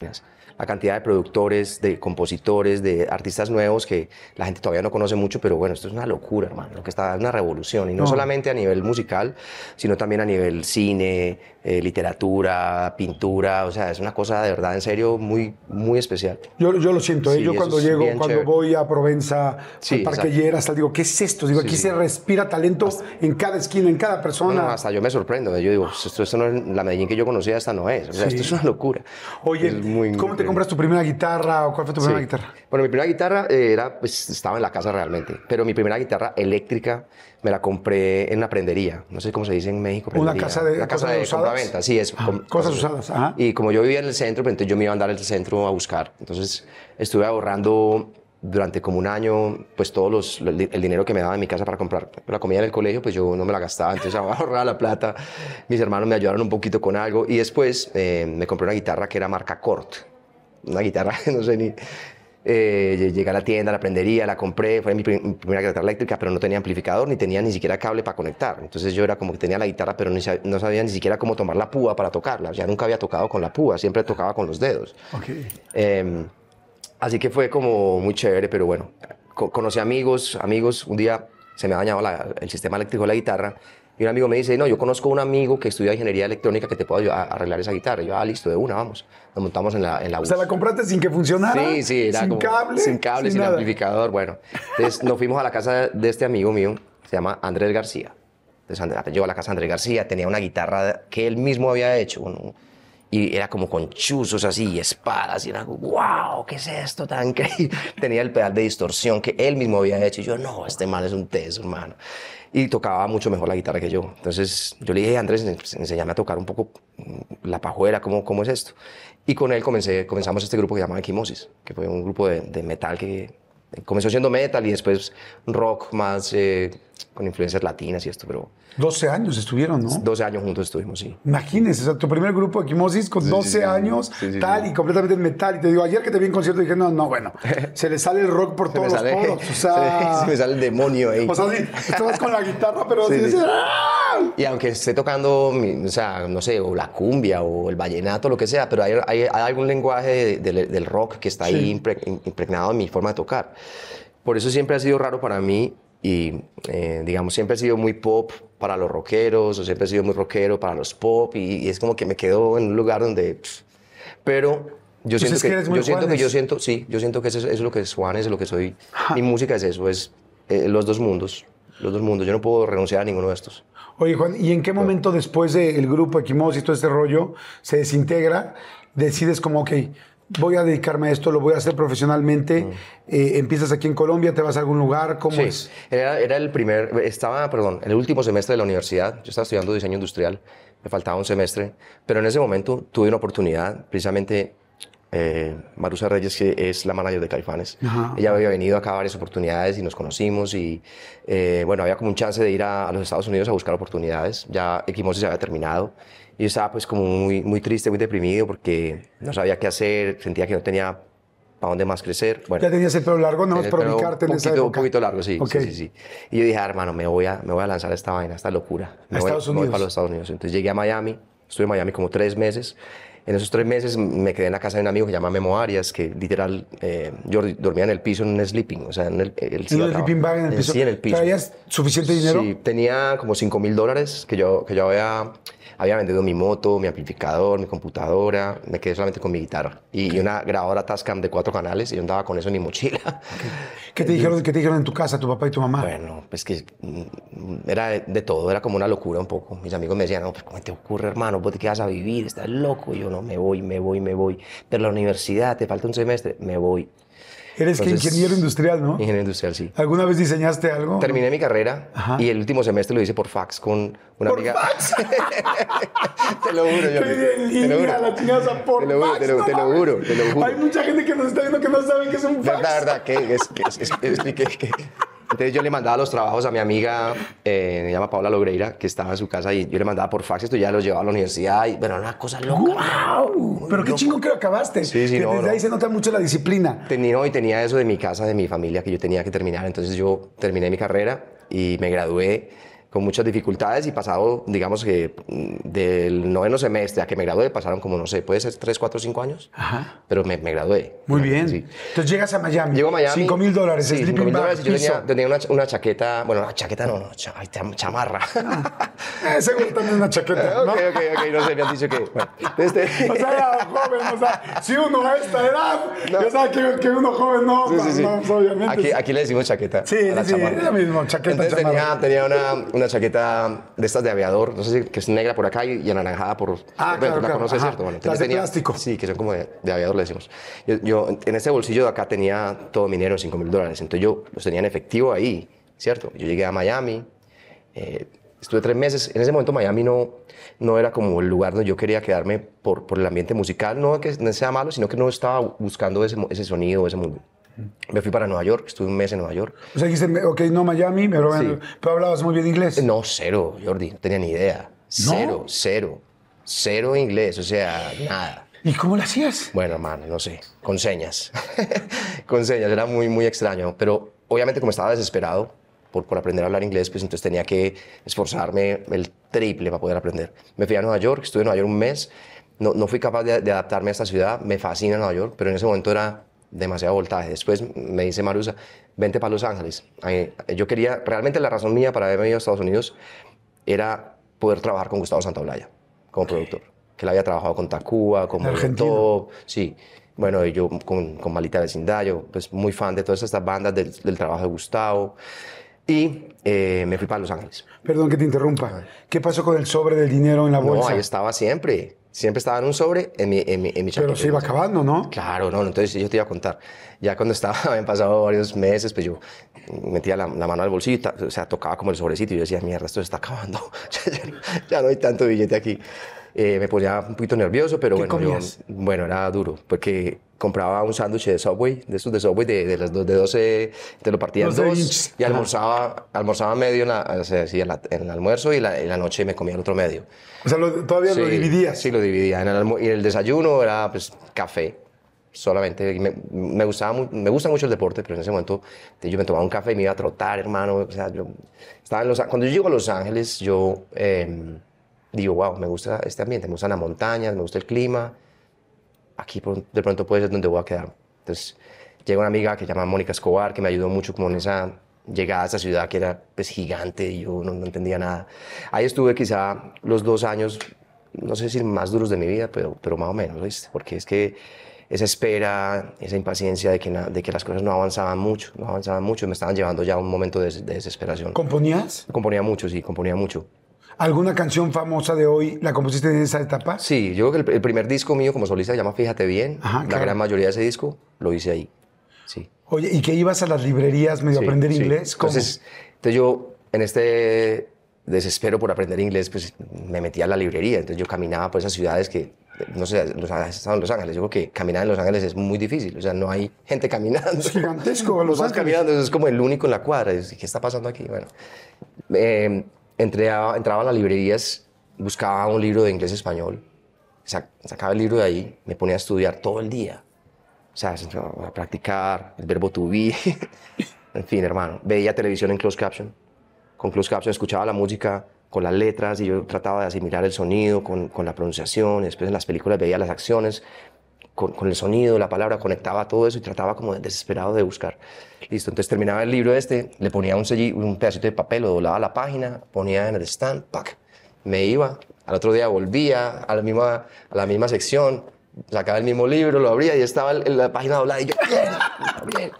Yes. La cantidad de productores, de compositores, de artistas nuevos que la gente todavía no conoce mucho, pero bueno, esto es una locura, hermano. Lo que está es una revolución. Y no, No. solamente a nivel musical, sino también a nivel cine, eh, literatura, pintura. O sea, es una cosa de verdad, en serio, muy, muy especial. Yo, yo lo siento, ¿eh? Sí, yo cuando llego, cuando chévere. voy a Provenza, Sí, al Parque. Lleras, digo, ¿qué es esto? Digo, Sí, aquí se respira talento en cada esquina, en cada persona. no, hasta yo me sorprendo. Yo digo, esto, esto no es la Medellín que yo conocía, esta no es. O sea, esto es una locura. Oye, ¿cómo te. Compras tu primera guitarra o cuál fue tu primera Sí. guitarra? Bueno, mi primera guitarra era, pues, estaba en la casa realmente, pero mi primera guitarra eléctrica me la compré en una prendería, no sé cómo se dice en México. ¿Una prendería. casa de Una casa cosas de usadas? compraventa, sí, es. Ah, com- cosas usadas, ajá. Y como yo vivía en el centro, pues, entonces yo me iba a andar al centro a buscar. Entonces estuve ahorrando durante como un año, pues todos los, el, el dinero que me daba en mi casa para comprar la comida en el colegio, pues yo no me la gastaba, entonces [LAUGHS] ahorraba la plata. Mis hermanos me ayudaron un poquito con algo y después eh, me compré una guitarra que era marca Cort, una guitarra, [LAUGHS] no sé ni... Eh, llegué a la tienda, la prendería, la compré, fue mi, prim- mi primera guitarra eléctrica, pero no tenía amplificador ni tenía ni siquiera cable para conectar. Entonces yo era como que tenía la guitarra, pero ni sab- no sabía ni siquiera cómo tomar la púa para tocarla. O sea, nunca había tocado con la púa, siempre tocaba con los dedos. Ok. Eh, así que fue como muy chévere, pero bueno, co- conocí amigos, amigos, un día se me ha dañado la- el sistema eléctrico de la guitarra y un amigo me dice, no, yo conozco un amigo que estudia ingeniería electrónica que te puede ayudar a arreglar esa guitarra. Y yo, ah, listo, de una, vamos. Nos montamos en la, en la O bus. sea, la compraste sin que funcionara. Sí, sí, era sin como cable. sin cable, sin, nada. amplificador. Bueno, entonces nos fuimos a la casa de este amigo mío, se llama Andrés García. Entonces Andrés, llegó a la casa de Andrés García, tenía una guitarra que él mismo había hecho. un- y era como con chuzos así y espadas y era wow, ¿qué es esto tan increíble? [LAUGHS] Tenía el pedal de distorsión que él mismo había hecho y yo, no, este man es un teso, hermano. Y tocaba mucho mejor la guitarra que yo. Entonces yo le dije, Andrés, enséñame a tocar un poco la pajuera, ¿cómo, cómo es esto? Y con él comencé, comenzamos este grupo que se llama Equimosis, que fue un grupo de, metal que comenzó siendo metal y después rock más eh, con influencias latinas y esto, pero 12 años estuvieron, ¿no? 12 años juntos estuvimos, sí. Imagínense, o sea, tu primer grupo de Equimosis con 12 años, tal y completamente en metal. Y te digo, ayer que te vi en concierto dije, no, no, bueno, [LAUGHS] se le sale el rock por todos los poros. O sea, [LAUGHS] se me sale el demonio ahí. O sea, sí, estabas con la guitarra, pero así, ¡ah! Y aunque esté tocando, o sea, no sé, o la cumbia o el vallenato, lo que sea, pero hay, hay, algún lenguaje del rock que está ahí impregnado en mi forma de tocar. Por eso siempre ha sido raro para mí y eh, digamos siempre he sido muy pop para los rockeros o siempre he sido muy rockero para los pop y, es como que me quedo en un lugar donde pero yo pues siento que, yo siento que yo siento sí yo siento que eso, es lo que es Juan es lo que soy mi música es eso es eh, los dos mundos los dos mundos yo no puedo renunciar a ninguno de estos. Oye Juan y en qué momento después del grupo Equimosis y todo este rollo se desintegra decides como ok voy a dedicarme a esto, lo voy a hacer profesionalmente. Mm. Eh, empiezas aquí en Colombia, te vas a algún lugar, ¿cómo sí. es? Era, era, el primer, estaba, perdón, el último semestre de la universidad. Yo estaba estudiando diseño industrial, me faltaba un semestre, pero en ese momento tuve una oportunidad, precisamente. Eh, Marusa Reyes, que es la manager de Caifanes. Ella había venido acá a varias oportunidades y nos conocimos y eh, bueno, había como un chance de ir a, a, los Estados Unidos a buscar oportunidades. Ya Equimosis se había terminado yo estaba pues como muy, muy triste, muy deprimido porque no sabía qué hacer, sentía que no tenía para dónde más crecer. Bueno, ¿Ya tenías el pelo largo? ¿No? Para ubicarte en esa época. Un poquito largo, sí, sí, sí, sí, Y yo dije, ah, hermano, me voy, a, me voy a lanzar a esta vaina, a esta locura. Me ¿A voy, Estados Unidos? Me voy para los Estados Unidos. Entonces llegué a Miami, estuve en Miami como tres meses. En esos tres meses me quedé en la casa de un amigo que se llama Memo Arias, que literal, eh, yo dormía en el piso en un sleeping, o sea, en el, el, ¿En un sleeping bag en el piso? Sí, en el piso. ¿Traías suficiente dinero? Sí, tenía como 5 mil dólares que yo, que yo había había vendido mi moto, mi amplificador, mi computadora, me quedé solamente con mi guitarra y, una grabadora Tascam de cuatro canales y yo andaba con eso en mi mochila. ¿Qué, te dijeron, ¿Qué te dijeron en tu casa, tu papá y tu mamá? Bueno, pues que mm, era de, todo, era como una locura un poco. Mis amigos me decían, no, pues ¿cómo te ocurre, hermano? ¿Vos te quedas a vivir? ¿Estás loco? Y yo, no, me voy, me voy, me voy. Pero la universidad, te falta un semestre, me voy. Eres que ingeniero industrial, ¿no? Ingeniero industrial, sí. ¿Alguna vez diseñaste algo? Terminé mi carrera y el último semestre lo hice por fax con una ¿Por amiga. fax? [LAUGHS] te lo juro, yo. Te lo juro. La chingada por te lo juro, fax, te lo, no te lo juro, te lo juro. Hay mucha gente que nos está viendo que no sabe qué es un fax. Verdad, verdad, que es, que es, es, es- que- que- Entonces yo le mandaba los trabajos a mi amiga, eh, se llama Paula Logreira, que estaba en su casa y yo le mandaba por fax esto, ya los llevaba a la universidad y, bueno, era una cosa loca. ¡Wow! Pero qué chingo que lo acabaste. Sí, sí, que no, desde no. ahí se nota mucho la disciplina. Tenía, no, y tenía eso de mi casa, de mi familia, que yo tenía que terminar. Entonces yo terminé mi carrera y me gradué con muchas dificultades y pasado, digamos que mm, del noveno semestre a que me gradué pasaron como, no sé, puede ser 3, 4, 5 años, Ajá. pero me, me gradué. Muy bien. Sí. Entonces llegas a Miami. Llego a Miami. 5 mil dólares. Sí, sleeping 5 mil dólares. Yo tenía, tenía una, una chaqueta, bueno, una chaqueta no, no, cha- ay, cham- chamarra. Eh, seguro también una chaqueta, [LAUGHS] ok, ¿no? ok, ok, no sé, me han dicho que. Bueno, [LAUGHS] este, O sea, joven, o sea, si uno a esta edad, No. ya sabe que, que uno joven no, Sí, sí, no, obviamente. Aquí, aquí le decimos chaqueta. Sí, a la sí, chamarra. es lo mismo, chaqueta, Entonces chamarra. tenía, tenía una, una chaqueta de estas de aviador, no sé si que es negra por acá y, y anaranjada por. Ah, bueno, claro, la claro, conoces, ajá. ¿cierto? Bueno, Las de plástico. Sí, que son como de, de aviador, le decimos. Yo, yo, en este bolsillo de acá tenía todo mi dinero, 5 mil dólares. Entonces yo los tenía en efectivo ahí, ¿cierto? Yo llegué a Miami, eh, estuve tres meses. En ese momento Miami no, no era como el lugar donde yo quería quedarme por, por el ambiente musical. No que sea malo, sino que no estaba buscando ese, ese sonido, ese mundo. Me fui para Nueva York, estuve un mes en Nueva York. O sea, dijiste, ok, no Miami, pero, Sí. pero hablabas muy bien inglés. No, cero, Jordi, no tenía ni idea. Cero, cero. Cero inglés, o sea, nada. ¿Y cómo lo hacías? Bueno, hermano, no sé, con señas. [LAUGHS] con señas, era muy, muy extraño. Pero obviamente como estaba desesperado por, por aprender a hablar inglés, pues entonces tenía que esforzarme el triple para poder aprender. Me fui a Nueva York, estuve en Nueva York un mes. No, no fui capaz de, de adaptarme a esta ciudad, me fascina Nueva York, pero en ese momento era demasiado voltaje. Después me dice Marusa, vente para Los Ángeles. Yo quería, realmente la razón mía para haberme ido a Estados Unidos era poder trabajar con Gustavo Santaolalla como productor, que él había trabajado con Tacuba, con. Molotov, sí. Bueno, y yo con, con Malita Vecindad, yo pues muy fan de todas estas bandas, del, del trabajo de Gustavo. Y eh, me fui para Los Ángeles. Perdón que te interrumpa. ¿Qué pasó con el sobre del dinero en la No, bolsa? ahí estaba siempre. Siempre estaba en un sobre en mi, en mi, en mi Pero se iba acabando, ¿no? Claro, no, entonces yo te iba a contar. Ya cuando estaba, [LAUGHS] habían pasado varios meses, pues yo metía la, la mano al bolsillo, y o sea, tocaba como el sobrecito y yo decía, mierda, esto se está acabando. [LAUGHS] ya, ya no- ya no hay tanto billete aquí. Eh, me ponía un poquito nervioso, pero ¿Qué bueno, yo- bueno, era duro, porque compraba un sándwich de Subway, de estos de Subway, de, de las dos, de 12, te lo partía en 12 dos y almorzaba, almorzaba medio en, la, o sea, sí, en, la- en el almuerzo y la, en la noche me comía el otro medio. O sea, lo- todavía lo Sí, dividías. Sí, lo dividía. En el y el desayuno era pues café solamente. Me, me, gustaba, me gusta mucho el deporte, pero en ese momento yo me tomaba un café y me iba a trotar, hermano. O sea, yo estaba en Los, cuando yo llego a Los Ángeles, yo eh, digo, wow, me gusta este ambiente, me gustan las montañas, me gusta el clima. Aquí de pronto puede ser donde voy a quedar. Entonces, llega una amiga que se llama Mónica Escobar, que me ayudó mucho como en esa llegada a esa ciudad que era pues gigante y yo no, no entendía nada. Ahí estuve quizá los dos años, no sé si más duros de mi vida, pero, pero más o menos, ¿viste? Porque es que esa espera, esa impaciencia de que, na- de que las cosas no avanzaban mucho, no avanzaban mucho, me estaban llevando ya a un momento de, de desesperación. ¿Componías? Componía mucho, sí, componía mucho. ¿Alguna canción famosa de hoy la compusiste en esa etapa? Sí, yo creo que el, el primer disco mío como solista se llama Fíjate Bien. Ajá, la claro. gran mayoría de ese disco lo hice ahí. Sí. Oye, ¿y que ibas a las librerías medio a Sí, aprender sí. inglés? ¿Cómo? Entonces, entonces yo en este desespero por aprender inglés, pues me metí a la librería. Entonces yo caminaba por esas ciudades que, no sé, Los estaba en Los Ángeles. Yo creo que caminar en Los Ángeles es muy difícil. O sea, no hay gente caminando. Es gigantesco, Los Vas Ángeles. caminando, es como el único en la cuadra. ¿Qué está pasando aquí? Bueno, eh, entré a- entraba a las librerías, buscaba un libro de inglés-español, sac- sacaba el libro de ahí, me ponía a estudiar todo el día. O sea, a practicar el verbo to be. [LAUGHS] en fin, hermano. Veía televisión en closed caption. Con closed caption escuchaba la música con las letras y yo trataba de asimilar el sonido con, con la pronunciación. Y después en las películas veía las acciones con, el sonido, la palabra, conectaba todo eso y trataba como de- desesperado de buscar. Listo, entonces terminaba el libro este, le ponía un, selli- un pedacito de papel, lo doblaba la página, ponía en el stand, ¡pac! me iba. Al otro día volvía a la misma, a la misma sección, sacaba el mismo libro, lo abría y estaba el- la página doblada y yo, bien, bien.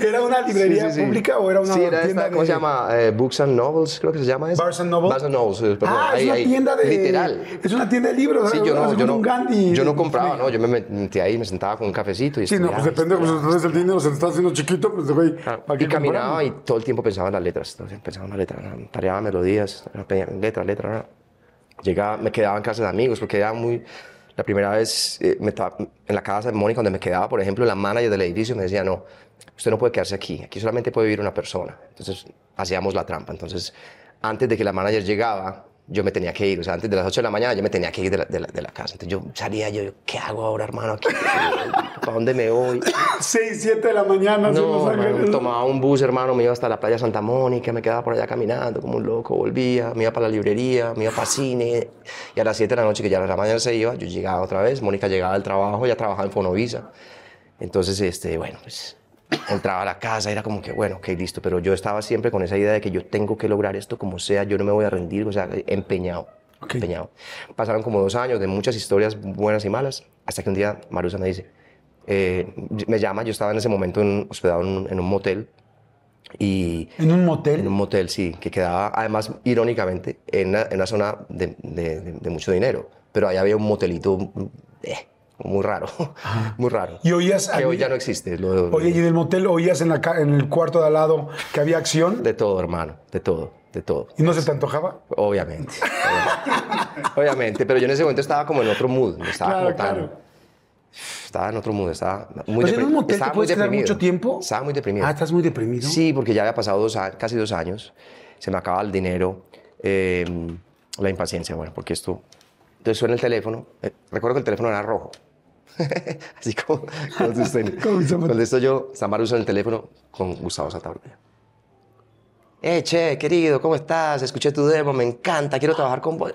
[LAUGHS] ¿Era una librería Sí, sí, sí. pública o era una sí, era tienda esta, ¿cómo de- se llama? Eh, Books and Novels, creo que se llama eso. Barnes and Noble? Barnes and Novels, eh, perdón. Ah, es Ahí, una ahí. tienda de... Literal. Es una tienda de libros. Sí, yo no, yo no, un Gandhi. yo no compraba, ¿no? Yo me metí ahí, me sentaba con un cafecito y Sí, no, pues depende, pues entonces el dinero se está haciendo chiquito, pues güey, Claro, ¿para qué Y caminaba compramos? y todo el tiempo pensaba en las letras, pensaba en las letras, tareaba melodías, letras, letras, ¿no? Llegaba, me quedaba en casa de amigos porque era muy... La primera vez eh, me estaba en la casa de Mónica donde me quedaba, por ejemplo, la manager del edificio me decía, no, usted no puede quedarse aquí, aquí solamente puede vivir una persona. Entonces hacíamos la trampa. Entonces, antes de que la manager llegaba, yo me tenía que ir, o sea, antes de las 8 de la mañana yo me tenía que ir de la, de la- de la casa. Entonces yo salía, yo, ¿qué hago ahora, hermano? ¿Para dónde me voy? [LAUGHS] 6, 7 de la mañana, No, hermano, tomaba un bus, hermano, me iba hasta la playa Santa Mónica, me quedaba por allá caminando como un loco, volvía, me iba para la librería, me iba para cine. Y a las 7 de la noche, que ya a la mañana se iba, yo llegaba otra vez, Mónica llegaba del trabajo, ya trabajaba en Fonovisa. Entonces, este, bueno, pues entraba a la casa, era como que, bueno, ok, listo, pero yo estaba siempre con esa idea de que yo tengo que lograr esto como sea, yo no me voy a rendir, o sea, empeñado, Ok. empeñado. Pasaron como dos años de muchas historias buenas y malas, hasta que un día Marusa me dice, eh, me llama, yo estaba en ese momento en- hospedado en, un- en un motel y En un motel. en un motel, sí, que quedaba, además, irónicamente, en una, en una zona de, de- de- de mucho dinero. Pero ahí había un motelito eh, muy raro, muy raro. Y oías Que hoy ya no existe. lo- Oye, y en el motel oías en, la, en el cuarto de al lado que había acción De todo, hermano, de todo, de todo. y no se te antojaba. Obviamente. Obviamente, Obviamente, pero yo en ese momento estaba como en otro mood. Estaba Claro, como tan- claro. Estaba en otro mood, estaba muy O sea, en un motel te estaba muy puedes quedar deprimido. mucho tiempo. Estaba muy deprimido. Ah, estás muy deprimido. Sí, porque ya había pasado dos casi dos años, se me acaba el dinero, eh, la impaciencia, bueno, porque esto... Entonces suena el teléfono, eh, recuerdo que el teléfono era rojo, [LAUGHS] así como, como llama? Cuando estoy yo, Samar usa el teléfono con Gustavo Santaolalla. Eh, che, querido, ¿cómo estás? Escuché tu demo, me encanta, quiero trabajar con vos.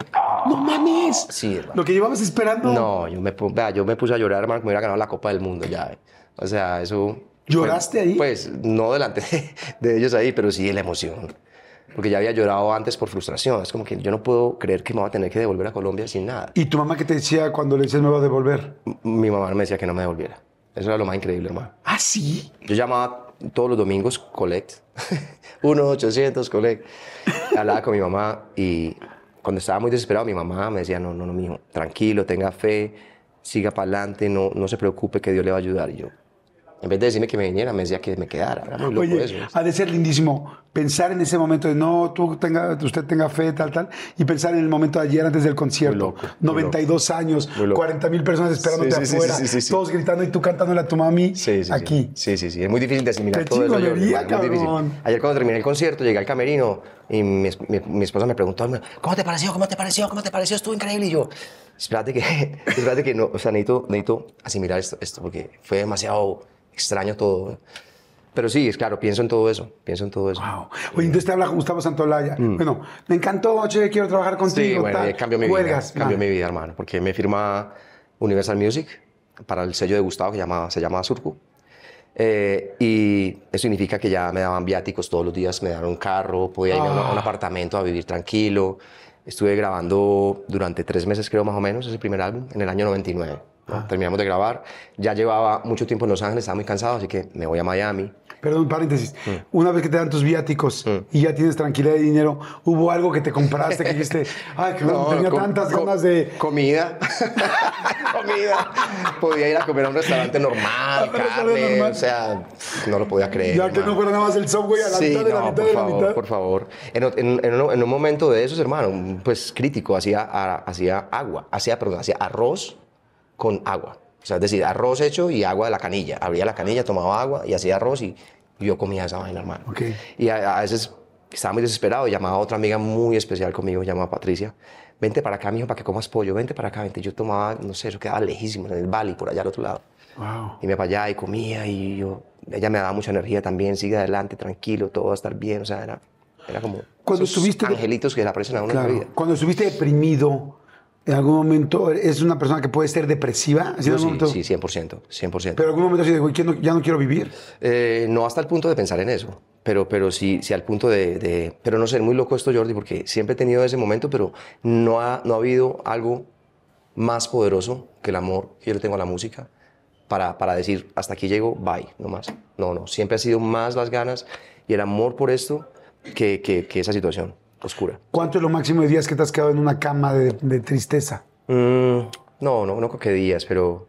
¡No mames! Sí, hermano. Lo que llevabas esperando. No, yo me, vea, yo me puse a llorar, hermano, que me hubiera ganado la Copa del Mundo ya. eh. O sea, eso... ¿Lloraste fue- ahí? Pues no delante de, [LAUGHS] de ellos ahí, pero sí la emoción. Porque ya había llorado antes por frustración. Es como que yo no puedo creer que me voy a tener que devolver a Colombia sin nada. ¿Y tu mamá qué te decía cuando le decías me va a devolver? M- Mi mamá me decía que no me devolviera. Eso era lo más increíble, hermano. ¿Ah, sí? Yo llamaba todos los domingos, collect. 1-800, collect. Hablaba con mi mamá y cuando estaba muy desesperado, mi mamá me decía, no, no, no, mijo, tranquilo, tenga fe, siga para adelante, no, no se preocupe que Dios le va a ayudar. Y yo, en vez de decirme que me viniera, me decía que me quedara. Era muy loco Oye, eso. ha de ser lindísimo pensar en ese momento de no, tú tenga, usted tenga fe, tal, tal, y pensar en el momento de ayer antes del concierto. Loco, muy 92 años, Muy loco. 40 mil personas esperándote Sí, sí, afuera, sí, todos gritando y tú cantándole a tu mami aquí. Sí, sí, sí. Es muy difícil de asimilar Qué todo eso. Difícil. cabrón. Ayer cuando terminé el concierto, llegué al camerino y mi, mi- mi esposa me preguntó, ¿cómo te pareció? ¿Cómo te pareció? ¿Cómo te pareció? Estuvo increíble. Y yo, espérate que, [LAUGHS] espérate que no, o sea, necesito, necesito asimilar esto, esto porque fue demasiado extraño todo. Pero sí, es claro, pienso en todo eso, pienso en todo eso. Wow. Oye, entonces te habla Gustavo Santolaya. Bueno, me encantó, che, quiero trabajar contigo. Mm. Sí, bueno, tal. y cambió mi Cuelgas, vida, cambió ah. mi vida, hermano, porque me firma Universal Music para el sello de Gustavo que llama, se llama Surco. Eh, y eso significa que ya me daban viáticos todos los días, me daban un carro, podía irme a, una- a un apartamento a vivir tranquilo. Estuve grabando durante tres meses, creo más o menos, ese primer álbum, en el año 99. ¿No? Terminamos de grabar. Ya llevaba mucho tiempo en Los Ángeles, estaba muy cansado, así que me voy a Miami. Perdón, paréntesis. Mm. Una vez que te dan tus viáticos y ya tienes tranquilidad de dinero, ¿hubo algo que te compraste que dijiste, [LAUGHS] ay, que No, tenía tantas ganas de... Comida. [LAUGHS] comida. Podía ir a comer a un restaurante normal, [LAUGHS] carne. normal. O sea, no lo podía creer. Ya que no fuera nada más el subway a la Sí, mitad de la no, mitad por de la favor, mitad. por favor. En, en- en un, en un momento de esos, hermano, pues crítico, hacía, hacía agua, hacía, perdón, hacía arroz con agua. O sea, es decir, arroz hecho y agua de la canilla. Abría la canilla, tomaba agua y hacía arroz y yo comía esa vaina, hermano. Ok. Y a, a veces estaba muy desesperado, llamaba a otra amiga muy especial conmigo, llamaba Patricia. Vente para acá, mijo, para que comas pollo. Vente para acá, vente. Yo tomaba, no sé, eso quedaba lejísimo, en el Bali, por allá al otro lado. Wow. Y me iba para allá y comía y yo, ella me daba mucha energía también, sigue adelante, tranquilo, todo va a estar bien, o sea, era, era como Cuando estuviste angelitos que le aparecen a uno en Claro. la vida. Cuando estuviste deprimido, en algún momento, ¿es una persona que puede ser depresiva? Yo algún sí, momento- sí, 100%, 100%. Pero en algún momento ¿quién no- ya no quiero vivir. Eh, no hasta el punto de pensar en eso, pero, pero sí, sí al punto de, de- Pero no sé, muy loco esto, Jordi, porque siempre he tenido ese momento, pero no ha, no ha habido algo más poderoso que el amor que yo le tengo a la música para, para decir, hasta aquí llego, bye, no más. No, no, siempre ha sido más las ganas y el amor por esto que, que, que esa situación oscura. ¿Cuánto es lo máximo de días que te has quedado en una cama de, de tristeza? Mm, no, no, no creo que días, pero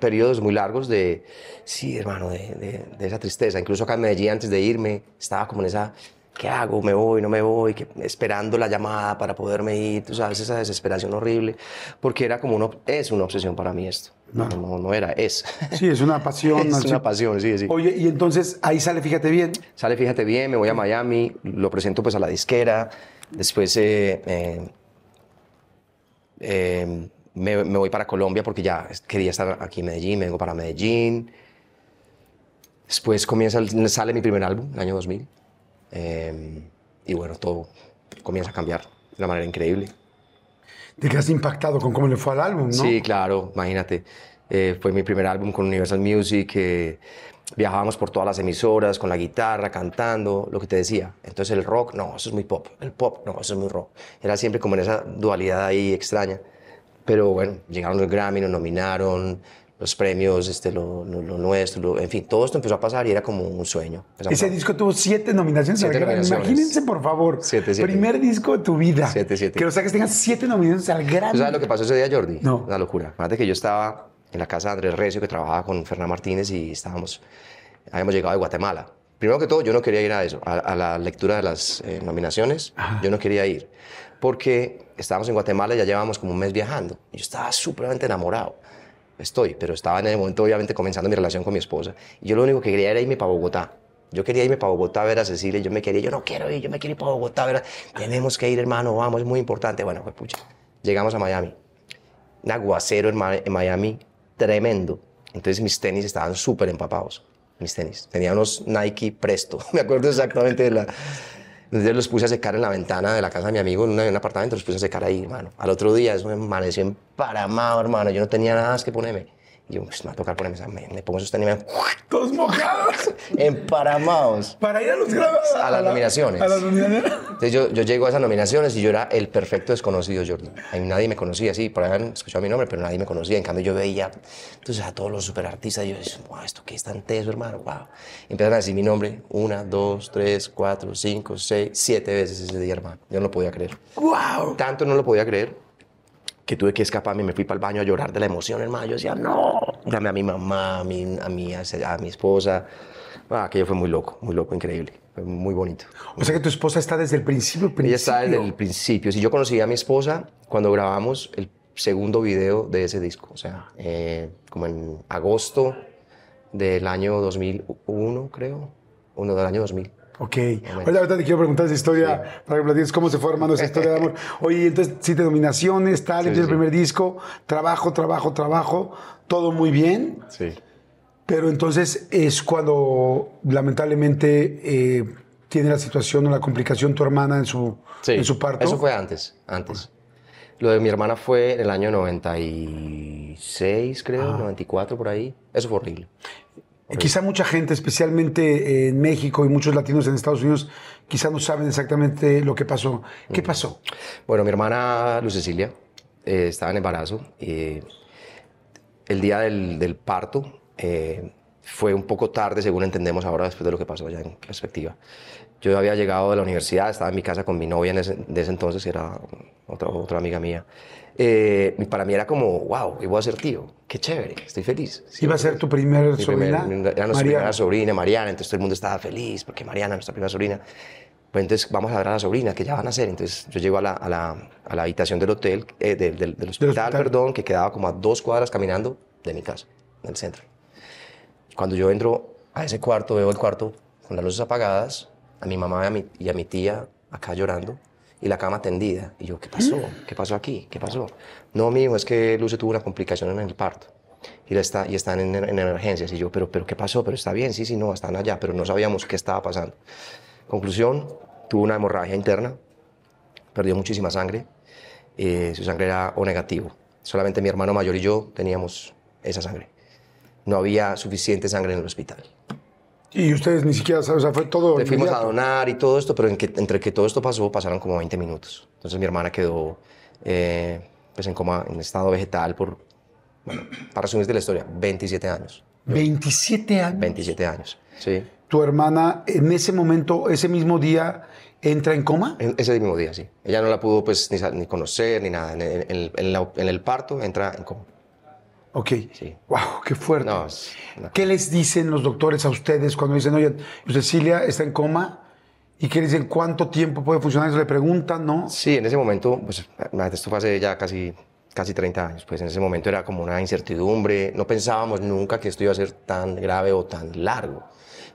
periodos muy largos de, sí, hermano, de, de- de esa tristeza. Incluso acá en Medellín, antes de irme, estaba como en esa, ¿qué hago? ¿Me voy? ¿No me voy? Que, esperando la llamada para poderme ir, tú sabes, esa desesperación horrible, porque era como una, es una obsesión para mí esto. No, no, no era, es. Sí, es una pasión. [LAUGHS] es una pasión, sí, sí. Oye, y entonces ahí sale, fíjate bien, Sale, fíjate bien, me voy a Miami, lo presento pues a la disquera, después eh, eh, eh, me, me voy para Colombia porque ya quería estar aquí en Medellín, me vengo para Medellín. Después comienza, sale mi primer álbum, el año 2000. eh, y bueno, todo comienza a cambiar de una manera increíble. Te quedas impactado con cómo le fue al álbum, ¿no? Sí, claro, imagínate. Eh, fue mi primer álbum con Universal Music. eh, viajábamos por todas las emisoras con la guitarra, cantando, lo que te decía. Entonces el rock, no, eso es muy pop. El pop, no, eso es muy rock. Era siempre como en esa dualidad ahí extraña. Pero bueno, llegaron los Grammy, nos nominaron, los premios, este, lo, lo- lo nuestro, lo- en fin, todo esto empezó a pasar y era como un sueño. Empezamos Ese a- disco tuvo siete nominaciones al Siete nominaciones. Imagínense, por favor. Siete, siete. Primer disco de tu vida. Siete, siete. Que o sea que tengas siete nominaciones al. ¿Tú sabes lo que pasó ese día, Jordi? No. Una locura. Fíjate que yo estaba en la casa de Andrés Recio, que trabajaba con Fernán Martínez, y estábamos, habíamos llegado de Guatemala. Primero que todo, yo no quería ir a eso, a, a la lectura de las eh, nominaciones. Yo no quería ir, porque estábamos en Guatemala y ya llevábamos como un mes viajando. Y yo estaba súpermente enamorado. Estoy, pero estaba en el momento, obviamente, comenzando mi relación con mi esposa. Y yo lo único que quería era irme para Bogotá. Yo quería irme para Bogotá a ver a Cecilia. Yo me quería, yo no quiero ir, yo me quiero ir para Bogotá a ver. a- Tenemos que ir, hermano, vamos, es muy importante. Bueno, pues pucha. Llegamos a Miami un aguacero en, en Miami tremendo. Entonces mis tenis estaban súper empapados, mis tenis. Tenía unos Nike Presto, [LAUGHS] me acuerdo exactamente de la... Entonces los puse a secar en la ventana de la casa de mi amigo, en, un apartamento, los puse a secar ahí, hermano. Al otro día eso me amaneció emparamado, hermano. Yo no tenía nada más que ponerme. Yo, pues, me va a tocar ponerme esa, me, me pongo esos tenis, [LAUGHS] Todos mojados. [LAUGHS] emparamados. Para ir a los grabados. A las nominaciones. A las nominaciones. Entonces yo, yo llego a esas nominaciones y yo era el perfecto desconocido, Jordi. A mí nadie me conocía, sí, por ahí habían escuchado mi nombre, pero nadie me conocía. En cambio yo veía entonces, a todos los superartistas y yo decía, wow, ¿esto qué es tan teso, hermano? Wow. Y empezaron a decir mi nombre una, dos, tres, cuatro, cinco, seis, siete veces ese día, hermano. Yo no lo podía creer. ¡Wow! Tanto no lo podía creer que tuve que escaparme, me fui para el baño a llorar de la emoción, hermano. Yo decía, no, llamé a mi mamá, a mi, a mi, a mi esposa. Ah, aquello fue muy loco, muy loco, increíble. Fue muy bonito. O sea que tu esposa está desde el principio. Ella está desde principio. el principio. Si yo conocí a mi esposa cuando grabamos el segundo video de ese disco, o sea, eh, como en agosto del año 2001, creo, uno del año 2000. Ok. Ahorita, ahorita te quiero preguntar esa historia para que platiques cómo se fue armando esa historia de amor. [LAUGHS] Oye, entonces, siete nominaciones, tal, Sí, empieza el sí. primer disco, trabajo, trabajo, trabajo, todo muy bien. Sí. Pero entonces es cuando lamentablemente eh, tiene la situación o la complicación tu hermana en su, en su parto. Eso fue antes, antes. Lo de mi hermana fue en el año 96, creo, Ah. 94 por ahí. Eso fue horrible. Quizá mucha gente, especialmente en México y muchos latinos en Estados Unidos, quizá no saben exactamente lo que pasó. ¿Qué pasó? Bueno, mi hermana Luz Cecilia eh, estaba en embarazo. y el día del, del parto eh, fue un poco tarde, según entendemos ahora, después de lo que pasó ya en perspectiva. Yo había llegado de la universidad, estaba en mi casa con mi novia en ese, de ese entonces, que era otra, otra amiga mía. Eh, y para mí era como, wow, yo voy a ser tío, qué chévere, estoy feliz. ¿Iba a ser tu primer Mi sobrina? primer- era nuestra Mariana. primera sobrina, Mariana, entonces todo el mundo estaba feliz porque Mariana, nuestra primera sobrina. Pues entonces vamos a ver a la sobrina, que ya van a hacer. Entonces yo llego a la, a la, a la habitación del hotel, eh, del, del- del hospital, hospital. perdón, que quedaba como a dos cuadras caminando de mi casa, en el centro. Cuando yo entro a ese cuarto, veo el cuarto con las luces apagadas, a mi mamá y a mi, y a mi tía acá llorando y la cama tendida. Y yo, ¿qué pasó? ¿Qué pasó aquí? ¿Qué pasó? No, mijo, es que Luce tuvo una complicación en el parto y, la está, y están en, en emergencias. Y yo, ¿pero, ¿pero qué pasó? ¿Pero está bien? Sí, sí, no, están allá, pero no sabíamos qué estaba pasando. Conclusión, tuvo una hemorragia interna, perdió muchísima sangre, eh, su sangre era O negativo. Solamente mi hermano mayor y yo teníamos esa sangre. No había suficiente sangre en el hospital. Y ustedes ni siquiera, o sea, fue todo. Le fuimos a donar y todo esto, pero en que- entre que todo esto pasó, pasaron como 20 minutos. Entonces mi hermana quedó eh, pues en coma, en estado vegetal por, bueno, para resumirte la historia, 27 años. 27 años. 27 años, sí. Tu hermana, en ese momento, ese mismo día, entra en coma. En ese mismo día, sí. Ella no la pudo pues ni, ni conocer ni nada. En- en la- en el parto entra en coma. Ok. Sí. Wow, qué fuerte. No, una ¿Qué les dicen los doctores a ustedes cuando dicen, oye, Cecilia está en coma? ¿Y qué dicen? ¿Cuánto tiempo puede funcionar? Eso le preguntan, ¿no? Sí, en ese momento, pues esto fue hace ya casi, casi 30 años, pues en ese momento era como una incertidumbre, no pensábamos nunca que esto iba a ser tan grave o tan largo.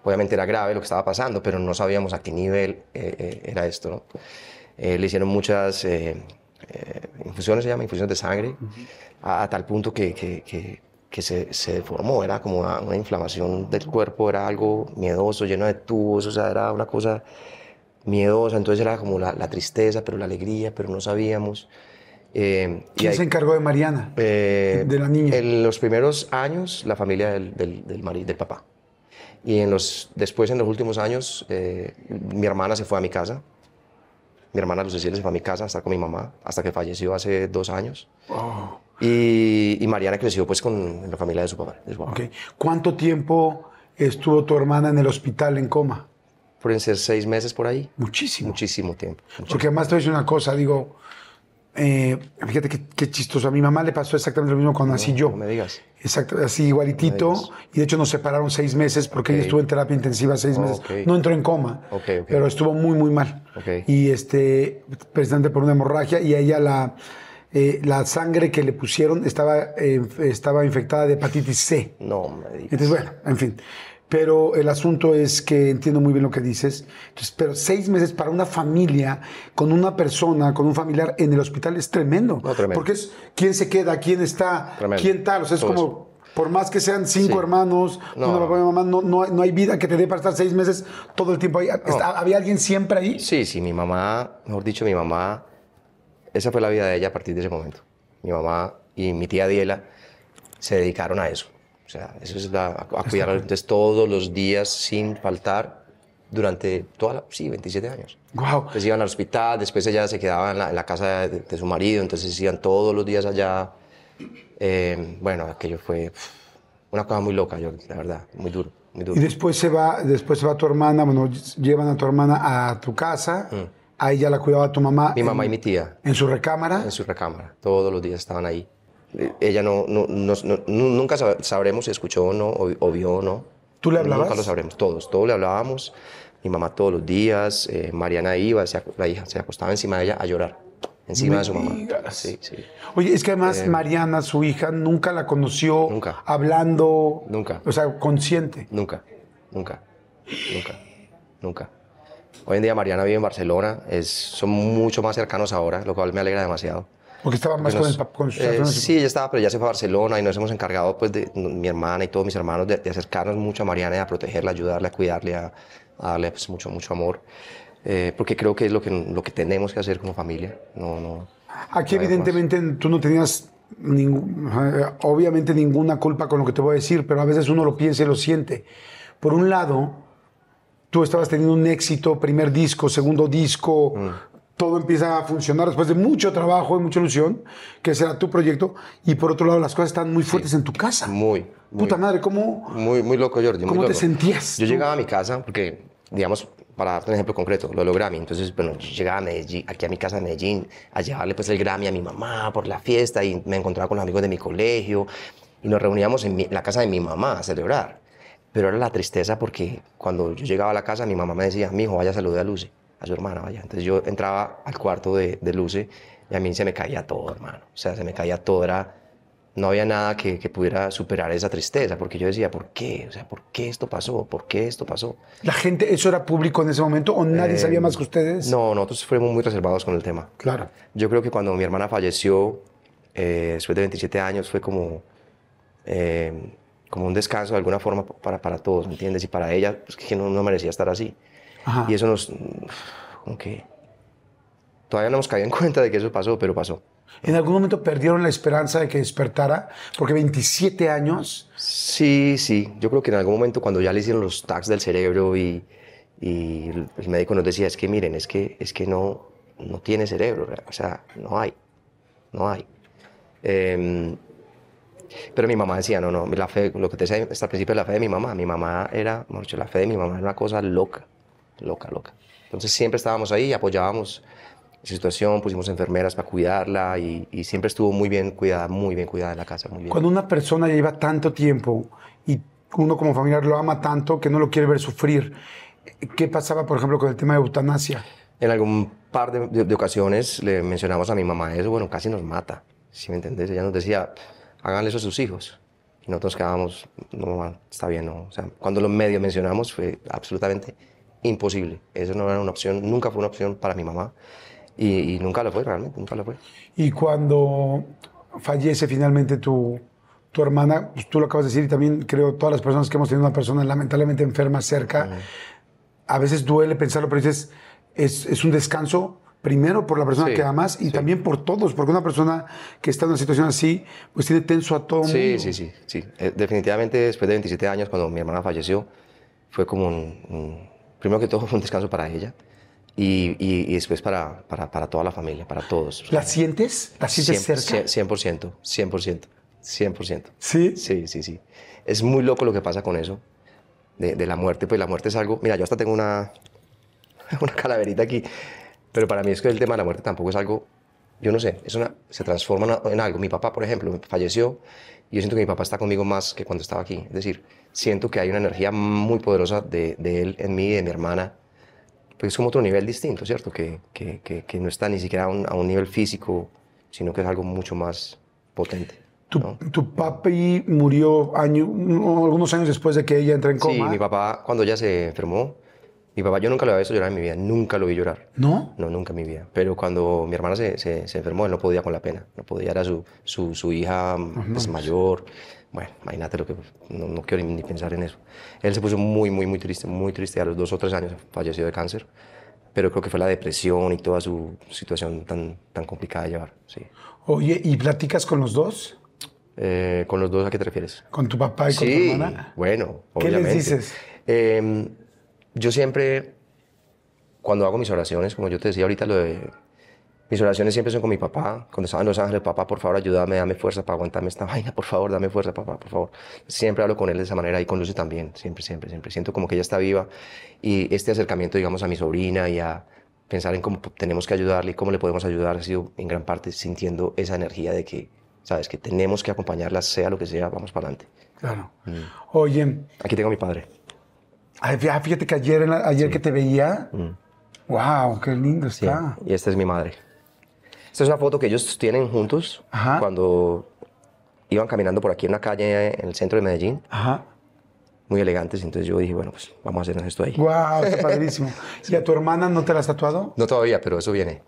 Obviamente era grave lo que estaba pasando, pero no sabíamos a qué nivel eh, eh, era esto. ¿no? Eh, le hicieron muchas eh, eh, infusiones, se llama, infusiones de sangre, a, a tal punto que, que, que- que se, se deformó, era como una, una inflamación del cuerpo, era algo miedoso, lleno de tubos, o sea, era una cosa miedosa, entonces era como la, la tristeza, pero la alegría, pero no sabíamos. Eh, y ¿Quién ahí- se encargó de Mariana? eh, de la niña? En los primeros años, la familia del, del, del, mari- del papá. Y en los, después, en los últimos años, eh, mi hermana se fue a mi casa. Mi hermana Cecilia se fue a mi casa a estar con mi mamá, hasta que falleció hace dos años. Oh, Y, y Mariana creció pues con la familia de su papá. de su papá. ok. ¿Cuánto tiempo estuvo tu hermana en el hospital en coma? Pueden ser seis meses por ahí. Muchísimo. Muchísimo tiempo. muchísimo. Porque además te voy a decir una cosa, digo, eh, fíjate qué, qué chistoso. A mi mamá le pasó exactamente lo mismo cuando nací yo. No me digas. Exacto, así igualitito. No. Y de hecho nos separaron seis meses porque Ok. ella estuvo en terapia intensiva seis Oh, meses. ok. No entró en coma, Ok, ok. pero estuvo muy, muy mal. Y este, precisamente por una hemorragia, y a ella la, eh, la sangre que le pusieron estaba, eh, estaba infectada de hepatitis C. No me digas. Entonces, bueno, en fin. Pero el asunto es que entiendo muy bien lo que dices. Entonces, pero seis meses para una familia, con una persona, con un familiar en el hospital es tremendo. No, tremendo. Porque es quién se queda, quién está, Tremendo. quién tal. O sea, es Todo como, por más que sean cinco Sí. hermanos, No. una papá y mamá, no, no, hay- no hay vida que te dé para estar seis meses todo el tiempo ahí. ¿Había alguien siempre ahí? Sí, sí, mi mamá, mejor dicho, mi mamá, esa fue la vida de ella a partir de ese momento. Mi mamá y mi tía Diela se dedicaron a eso. O sea, eso es la, a, a cuidar entonces, todos los días sin faltar durante toda la, sí, 27 años. Wow. Entonces iban al hospital, después ella se quedaba en la, en la casa de, de su marido, entonces iban todos los días allá. Eh, bueno, aquello fue una cosa muy loca, yo, la verdad, muy duro, muy duro. Y después se va, después se va tu hermana, bueno, llevan a tu hermana a tu casa. Ahí ya la cuidaba tu mamá. Mi en- mamá y mi tía En su recámara. en su recámara, todos los días estaban ahí. Eh, Ella no, no, no- no- nu- nunca sab- sabremos si escuchó o no, o, o vio o no. ¿Tú le hablabas? Nunca lo sabremos, todos, todos le hablábamos. Mi mamá todos los días, eh, Mariana iba, se la hija se acostaba encima de ella a llorar, encima Me de su mamá. digas. Sí, sí, Oye, es que además Mariana, su hija, nunca la conoció Eh, Nunca. hablando. Nunca. O sea, consciente. nunca, nunca, nunca, nunca. Hoy en día Mariana vive en Barcelona, es, son mucho más cercanos ahora, lo cual me alegra demasiado. Porque estaba más Porque con, nos- con sus eh, sí, ella estaba, pero ya se fue a Barcelona y nos hemos encargado, pues, de mi hermana y todos mis hermanos, de, de acercarnos mucho a Mariana y a protegerla, ayudarla, a cuidarle, a, a darle pues, mucho, mucho amor. Eh, porque creo que es lo que, lo que tenemos que hacer como familia. No, no. Aquí, no evidentemente, tú no tenías, ningún- obviamente, ninguna culpa con lo que te voy a decir, pero a veces uno lo piensa y lo siente. Por un lado, tú estabas teniendo un éxito, primer disco, segundo disco, Mm. todo empieza a funcionar después de mucho trabajo y mucha ilusión, que será tu proyecto, y por otro lado, las cosas están muy fuertes en tu casa. Muy, muy, Puta madre, ¿cómo? muy, muy loco, Jordi. muy ¿Cómo te loco. sentías Yo tú? llegaba a mi casa, porque, digamos, para darte un ejemplo concreto, lo logré mí. Entonces, bueno, yo llegaba a Medellín, aquí a mi casa de Medellín, a llevarle pues el Grammy a mi mamá por la fiesta y me encontraba con los amigos de mi colegio y nos reuníamos en mi- la casa de mi mamá a celebrar. Pero era la tristeza porque cuando yo llegaba a la casa, mi mamá me decía, mi hijo, vaya a saludar a Luce, a su hermana, vaya. Entonces yo entraba al cuarto de, de Luce y a mí se me caía todo, hermano. O sea, se me caía todo, era no había nada que, que pudiera superar esa tristeza, porque yo decía, ¿por qué? O sea, ¿por qué esto pasó? ¿Por qué esto pasó? ¿La gente, eso era público en ese momento o nadie Eh, sabía más que ustedes? No, nosotros fuimos muy reservados con el tema. Claro. Yo creo que cuando mi hermana falleció, eh, después de 27 años, fue como, eh, como un descanso de alguna forma para, para todos, ¿me entiendes? Y para ella, pues, que no, no merecía estar así. Ajá. Y eso nos, como que, todavía no hemos caído en cuenta de que eso pasó, pero pasó. ¿En algún momento perdieron la esperanza de que despertara? Porque 27 años. Sí, sí. Yo creo que en algún momento cuando ya le hicieron los tags del cerebro y, y el médico nos decía, es que miren, es que, es que no, no tiene cerebro, o sea, no hay, no hay. Em, pero mi mamá decía, no, no, la fe, lo que te decía hasta el principio la fe de mi mamá, mi mamá era, mejor dicho, la fe de mi mamá era una cosa loca, loca, loca. Entonces siempre estábamos ahí, apoyábamos esa situación, pusimos enfermeras para cuidarla y, y siempre estuvo muy bien cuidada, muy bien cuidada en la casa, muy bien. Cuando una persona lleva tanto tiempo y uno como familiar lo ama tanto que no lo quiere ver sufrir, ¿qué pasaba, por ejemplo, con el tema de eutanasia? En algún par de, de- de ocasiones le mencionamos a mi mamá eso, bueno, casi nos mata, si me entendés? Ella nos decía, háganle eso a sus hijos. Y nosotros quedábamos, no, está bien, no. O sea, cuando lo medio mencionamos fue absolutamente imposible. Eso no era una opción, nunca fue una opción para mi mamá. Y, y nunca lo fue, realmente, nunca lo fue. Y cuando fallece finalmente tu, tu hermana, pues tú lo acabas de decir, y también creo todas las personas que hemos tenido una persona lamentablemente enferma cerca, a veces duele pensarlo, pero dices, es, es un descanso primero por la persona Sí, que amas y sí. también por todos, porque una persona que está en una situación así, pues tiene tenso a todo Sí, mundo. sí, sí, sí. Eh, definitivamente después de 27 años, cuando mi hermana falleció, fue como un, un- primero que todo fue [LAUGHS] un descanso para ella y, y- y después para, para, para toda la familia, para todos. ¿La sientes? ¿La sientes Cien- cerca? cien- 100%, 100%, 100%. Sí. Sí, sí, sí. Es muy loco lo que pasa con eso, de, de la muerte. Pues la muerte es algo, mira, yo hasta tengo una, [LAUGHS] una calaverita aquí, pero para mí es que el tema de la muerte tampoco es algo, yo no sé, es una, se transforma en- algo. Mi papá, por ejemplo, falleció y yo siento que mi papá está conmigo más que cuando estaba aquí. Es decir, siento que hay una energía muy poderosa de, de él en mí y de mi hermana. Pues es como otro nivel distinto, ¿cierto? Que, que, que, que no está ni siquiera a un, a un nivel físico, sino que es algo mucho más potente. Tu, ¿no? tu papi murió año, no, algunos años después de que ella entra en Sí, coma. mi papá, cuando ella se enfermó, mi papá, yo nunca lo había visto llorar en mi vida, nunca lo vi llorar. ¿No? No, nunca en mi vida. Pero cuando mi hermana se, se, se enfermó, él no podía con la pena. No podía, era su, su, su hija pues, mayor. Bueno, imagínate lo que... No, no quiero ni, pensar en eso. Él se puso muy, muy, muy triste, muy triste. A los dos o tres años falleció de cáncer. Pero creo que fue la depresión y toda su situación tan, tan complicada de llevar. Sí. Oye, ¿y platicas con los dos? Eh, ¿Con los dos a qué te refieres? ¿Con tu papá y con tu Sí, hermana? bueno, ¿Qué les obviamente. dices? Eh, yo siempre, cuando hago mis oraciones, como yo te decía ahorita, lo de, mis oraciones siempre son con mi papá. Cuando estaba en Los Ángeles, papá, por favor, ayúdame, dame fuerza para aguantarme esta [LAUGHS] vaina, por favor, dame fuerza, papá, por favor. Siempre hablo con él de esa manera y con Lucy también, siempre, siempre, siempre. Siento como que ella está viva y este acercamiento, digamos, a mi sobrina y a pensar en cómo tenemos que ayudarle y cómo le podemos ayudar, ha sido en gran parte sintiendo esa energía de que, sabes, que tenemos que acompañarla, sea lo que sea, vamos para adelante. Claro. Mm. Oye, Aquí tengo a mi padre. Ay, ah, fíjate que ayer, ayer que te veía, wow, qué lindo Mm. Sí, está. y esta es mi madre. Esta es una foto que ellos tienen juntos Ajá. cuando iban caminando por aquí en una calle en el centro de Medellín, Ajá. muy elegantes. Entonces yo dije, bueno, pues vamos a hacernos esto ahí. Wow, está [LAUGHS] padrísimo. ¿Y a tu hermana no te la has tatuado? No todavía, pero eso viene.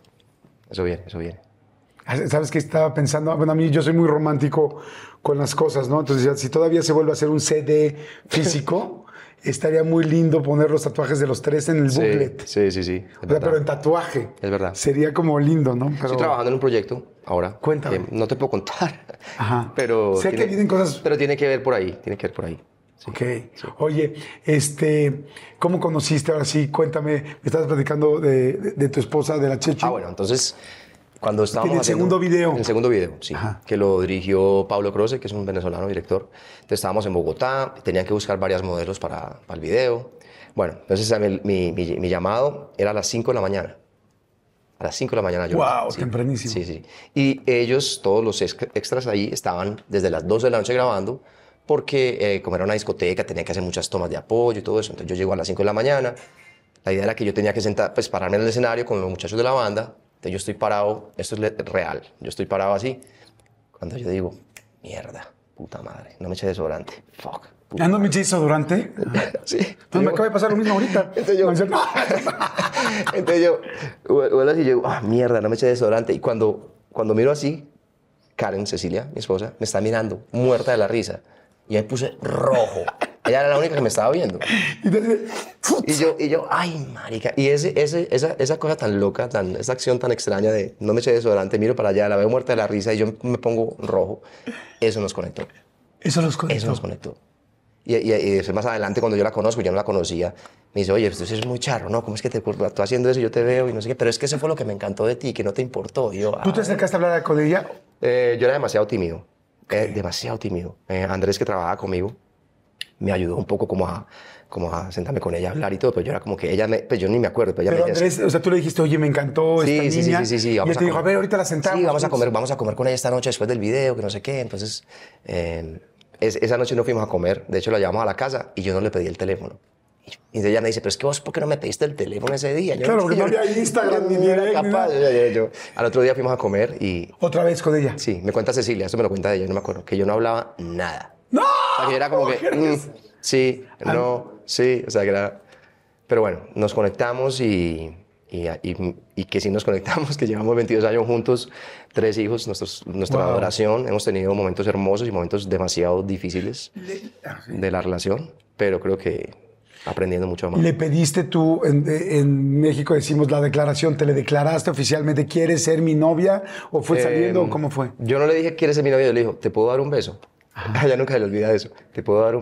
Eso viene, eso viene. Ah, ¿Sabes qué estaba pensando? Bueno, a mí yo soy muy romántico con las cosas, ¿no? Entonces, si todavía se vuelve a hacer un CD físico, [LAUGHS] estaría muy lindo poner los tatuajes de los tres en el Sí, booklet. sí, sí, sí. O sea, pero en tatuaje. Es verdad. Sería como lindo, ¿no? Pero, Estoy trabajando en un proyecto ahora. Cuéntame. que no te puedo contar. [LAUGHS] Ajá. Pero Sé que vienen cosas- Pero tiene que ver por ahí, tiene que ver por ahí. Sí. Ok. Oye, este, ¿cómo conociste? Ahora sí, cuéntame. Me estabas platicando de, de- de tu esposa, de la Chechi. Ah, bueno, entonces, cuando estábamos el haciendo- segundo video. El segundo video, sí. Ajá. Que lo dirigió Pablo Croce, que es un venezolano director. Entonces estábamos en Bogotá, tenían que buscar varias modelos para, para el video. Bueno, entonces mi, mi- mi llamado era a las 5 de la mañana. A las 5 de la mañana yo. Guau, sí. tempranísimo. Sí, sí. Y ellos, todos los ex- extras ahí, estaban desde las 12 de la noche grabando, porque eh, como era una discoteca, tenía que hacer muchas tomas de apoyo y todo eso. Entonces yo llego a las 5 de la mañana. La idea era que yo tenía que sentar, pues pararme en el escenario con los muchachos de la banda. Entonces yo estoy parado, esto es real, yo estoy parado así. Cuando yo digo, mierda, puta madre, no me eché desodorante, fuck. ¿Ya no me eché durante? [LAUGHS] Sí. Pues me acaba de pasar lo mismo ahorita. [LAUGHS] Entonces yo, [LAUGHS] entonces yo, vuelvo así y yo, ah, mierda, no me eché desodorante. Y cuando, cuando miro así, Karen, Cecilia, mi esposa, me está mirando, muerta de la risa. Y me puse rojo. Ella era la única que me estaba viendo. Y yo, y yo ay, marica. Y ese, ese, esa, esa cosa tan loca, tan, esa acción tan extraña de no me eché desodorante, miro para allá, la veo muerta de la risa y yo me pongo rojo. Eso nos conectó. Eso los conectó. Eso nos conectó. Y, y, y después más adelante, cuando yo la conozco, yo no la conocía, me dice, oye, tú sí eres muy charro, ¿no? ¿Cómo es que te, tú haciendo eso y yo te veo y no sé qué? Pero es que eso fue lo que me encantó de ti, que no te importó. Y yo, ¿Tú te acercaste a hablar con ella? Eh, yo era demasiado tímido, eh, demasiado tímido. Eh, Andrés, que trabajaba conmigo, me ayudó un poco como a, como a sentarme con ella a hablar y todo, pero yo era como que ella, me, pues yo ni me acuerdo, pero ella Pero me Andrés, o sea, tú le dijiste, oye, me encantó Sí, esta sí, sí, niña. sí, sí, sí, y vamos él te dijo, a ver, ahorita la sentamos. Sí, vamos a pues. comer, vamos a comer con ella esta noche después del video, que no sé qué. Entonces, eh, es- esa noche no fuimos a comer. De hecho, la llevamos a la casa y yo no le pedí el teléfono. Y, y ella me dice, pero es que vos, ¿por qué no me pediste el teléfono ese día? Yo, Claro, porque no yo- [LAUGHS] había Instagram ni ni era capaz. Yo- yo- Al otro día fuimos a comer y, Otra vez con ella. sí, me cuenta Cecilia, esto me lo cuenta ella, no me acuerdo, que yo no hablaba nada. ¡No! O sea, que era como que, mm, sí, no, sí, o sea, que era... Pero bueno, nos conectamos y, y, y- y que sí nos conectamos, [LAUGHS] que llevamos 22 años juntos, tres hijos, nuestros, nuestra Wow. adoración. Hemos tenido momentos hermosos y momentos demasiado difíciles ah, de la relación, pero creo que aprendiendo mucho más. Le pediste tú, en, en México decimos la declaración, ¿te le declaraste oficialmente, quieres ser mi novia? ¿O fue saliendo o Em, cómo fue? Yo no le dije, ¿quieres ser mi novia? Yo le dije, ¿te puedo dar un beso? A ella nunca se le olvida eso. ¿Te puedo dar un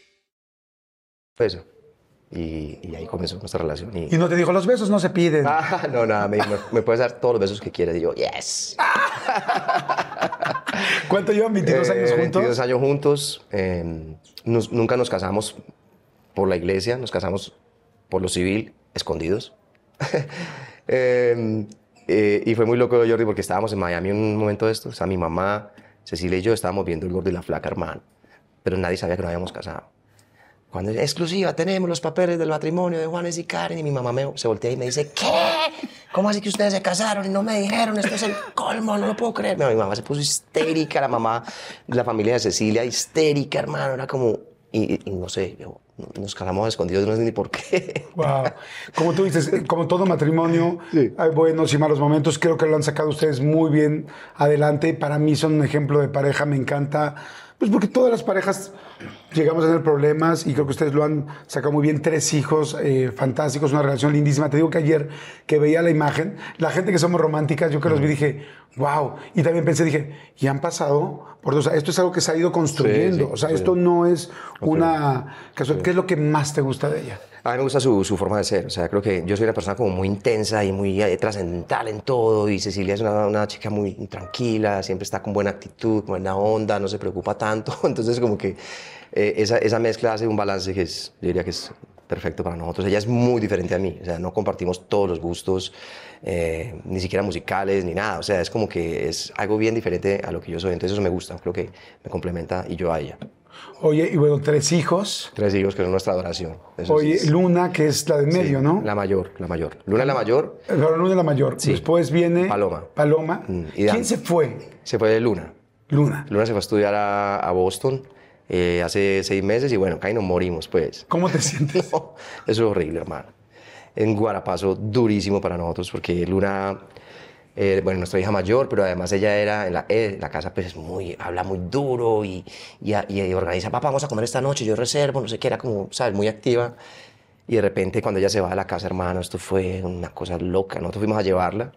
Beso? Y, y ahí comenzó nuestra relación. Y, Y no te dijo, los besos no se piden. Ah, no, nada, me, dijo, me, puedes dar todos los besos que quieras. Y yo, yes. [LAUGHS] ¿Cuánto llevan? ¿22 Eh, años juntos? 22 años juntos. eh, nos- nunca nos casamos por la iglesia, nos casamos por lo civil, escondidos. [LAUGHS] Eh, eh, y fue muy loco, Jordi, porque estábamos en Miami un momento de esto. O sea, mi mamá, Cecilia y yo estábamos viendo el gordo y la flaca, hermano. Pero nadie sabía que nos habíamos casado. Cuando exclusiva, tenemos los papeles del matrimonio de Juanes y Karen. Y mi mamá me, se voltea y me dice, ¿qué? ¿Cómo así que ustedes se casaron y no me dijeron? Esto es el colmo, no lo puedo creer. Mi mamá se puso histérica, la mamá, la familia de Cecilia, histérica, hermano. Era como, y, y no sé, yo- nos casamos escondidos, no sé ni por qué. Wow. Como tú dices, como todo matrimonio, hay buenos y malos momentos. Creo que lo han sacado ustedes muy bien adelante. Para mí son un ejemplo de pareja. Me encanta. Pues porque todas las parejas llegamos a tener problemas y creo que ustedes lo han sacado muy bien. Tres hijos eh, fantásticos, una relación lindísima. Te digo que ayer que veía la imagen, la gente que somos románticas, yo que los vi dije, wow. Y también pensé, dije, y han pasado por. O sea, esto es algo que se ha ido construyendo. Sí, sí, o sea, sí. esto no es una casualidad. ¿Qué es lo que más te gusta de ella? A mí me gusta su, su forma de ser. O sea, creo que yo soy una persona como muy intensa y muy eh, trascendental en todo. Y Cecilia es una, una chica muy tranquila, siempre está con buena actitud, buena onda, no se preocupa tanto. [LAUGHS] Entonces, como que eh, esa, esa mezcla hace un balance que es, yo diría que es perfecto para nosotros. Ella es muy diferente a mí. O sea, no compartimos todos los gustos, eh, ni siquiera musicales, ni nada. O sea, es como que es algo bien diferente a lo que yo soy. Entonces, eso me gusta. Creo que me complementa y yo a ella. Oye, y bueno, tres hijos. Tres hijos que son nuestra adoración. Eso Oye, es- Luna, que es la de medio, Sí, ¿no? La mayor, la mayor. Luna es la mayor, Pero Luna es la mayor. Sí. Después viene... Paloma. Paloma. Mm, ¿Quién se fue? se fue de Luna. Luna. Luna se fue a estudiar a, a Boston eh, hace seis meses y bueno, acá nos morimos, pues. ¿Cómo te sientes? [LAUGHS] Eso es horrible, hermano. En Guarapazo, durísimo para nosotros porque Luna, eh, bueno, nuestra hija mayor, pero además ella era en la, eh, la casa, pues es muy, habla muy duro y, y, y organiza, papá, vamos a comer esta noche, yo reservo, no sé qué, era como, ¿sabes? Muy activa. Y de repente, cuando ella se va de la casa, hermano, esto fue una cosa loca. Nosotros fuimos a llevarla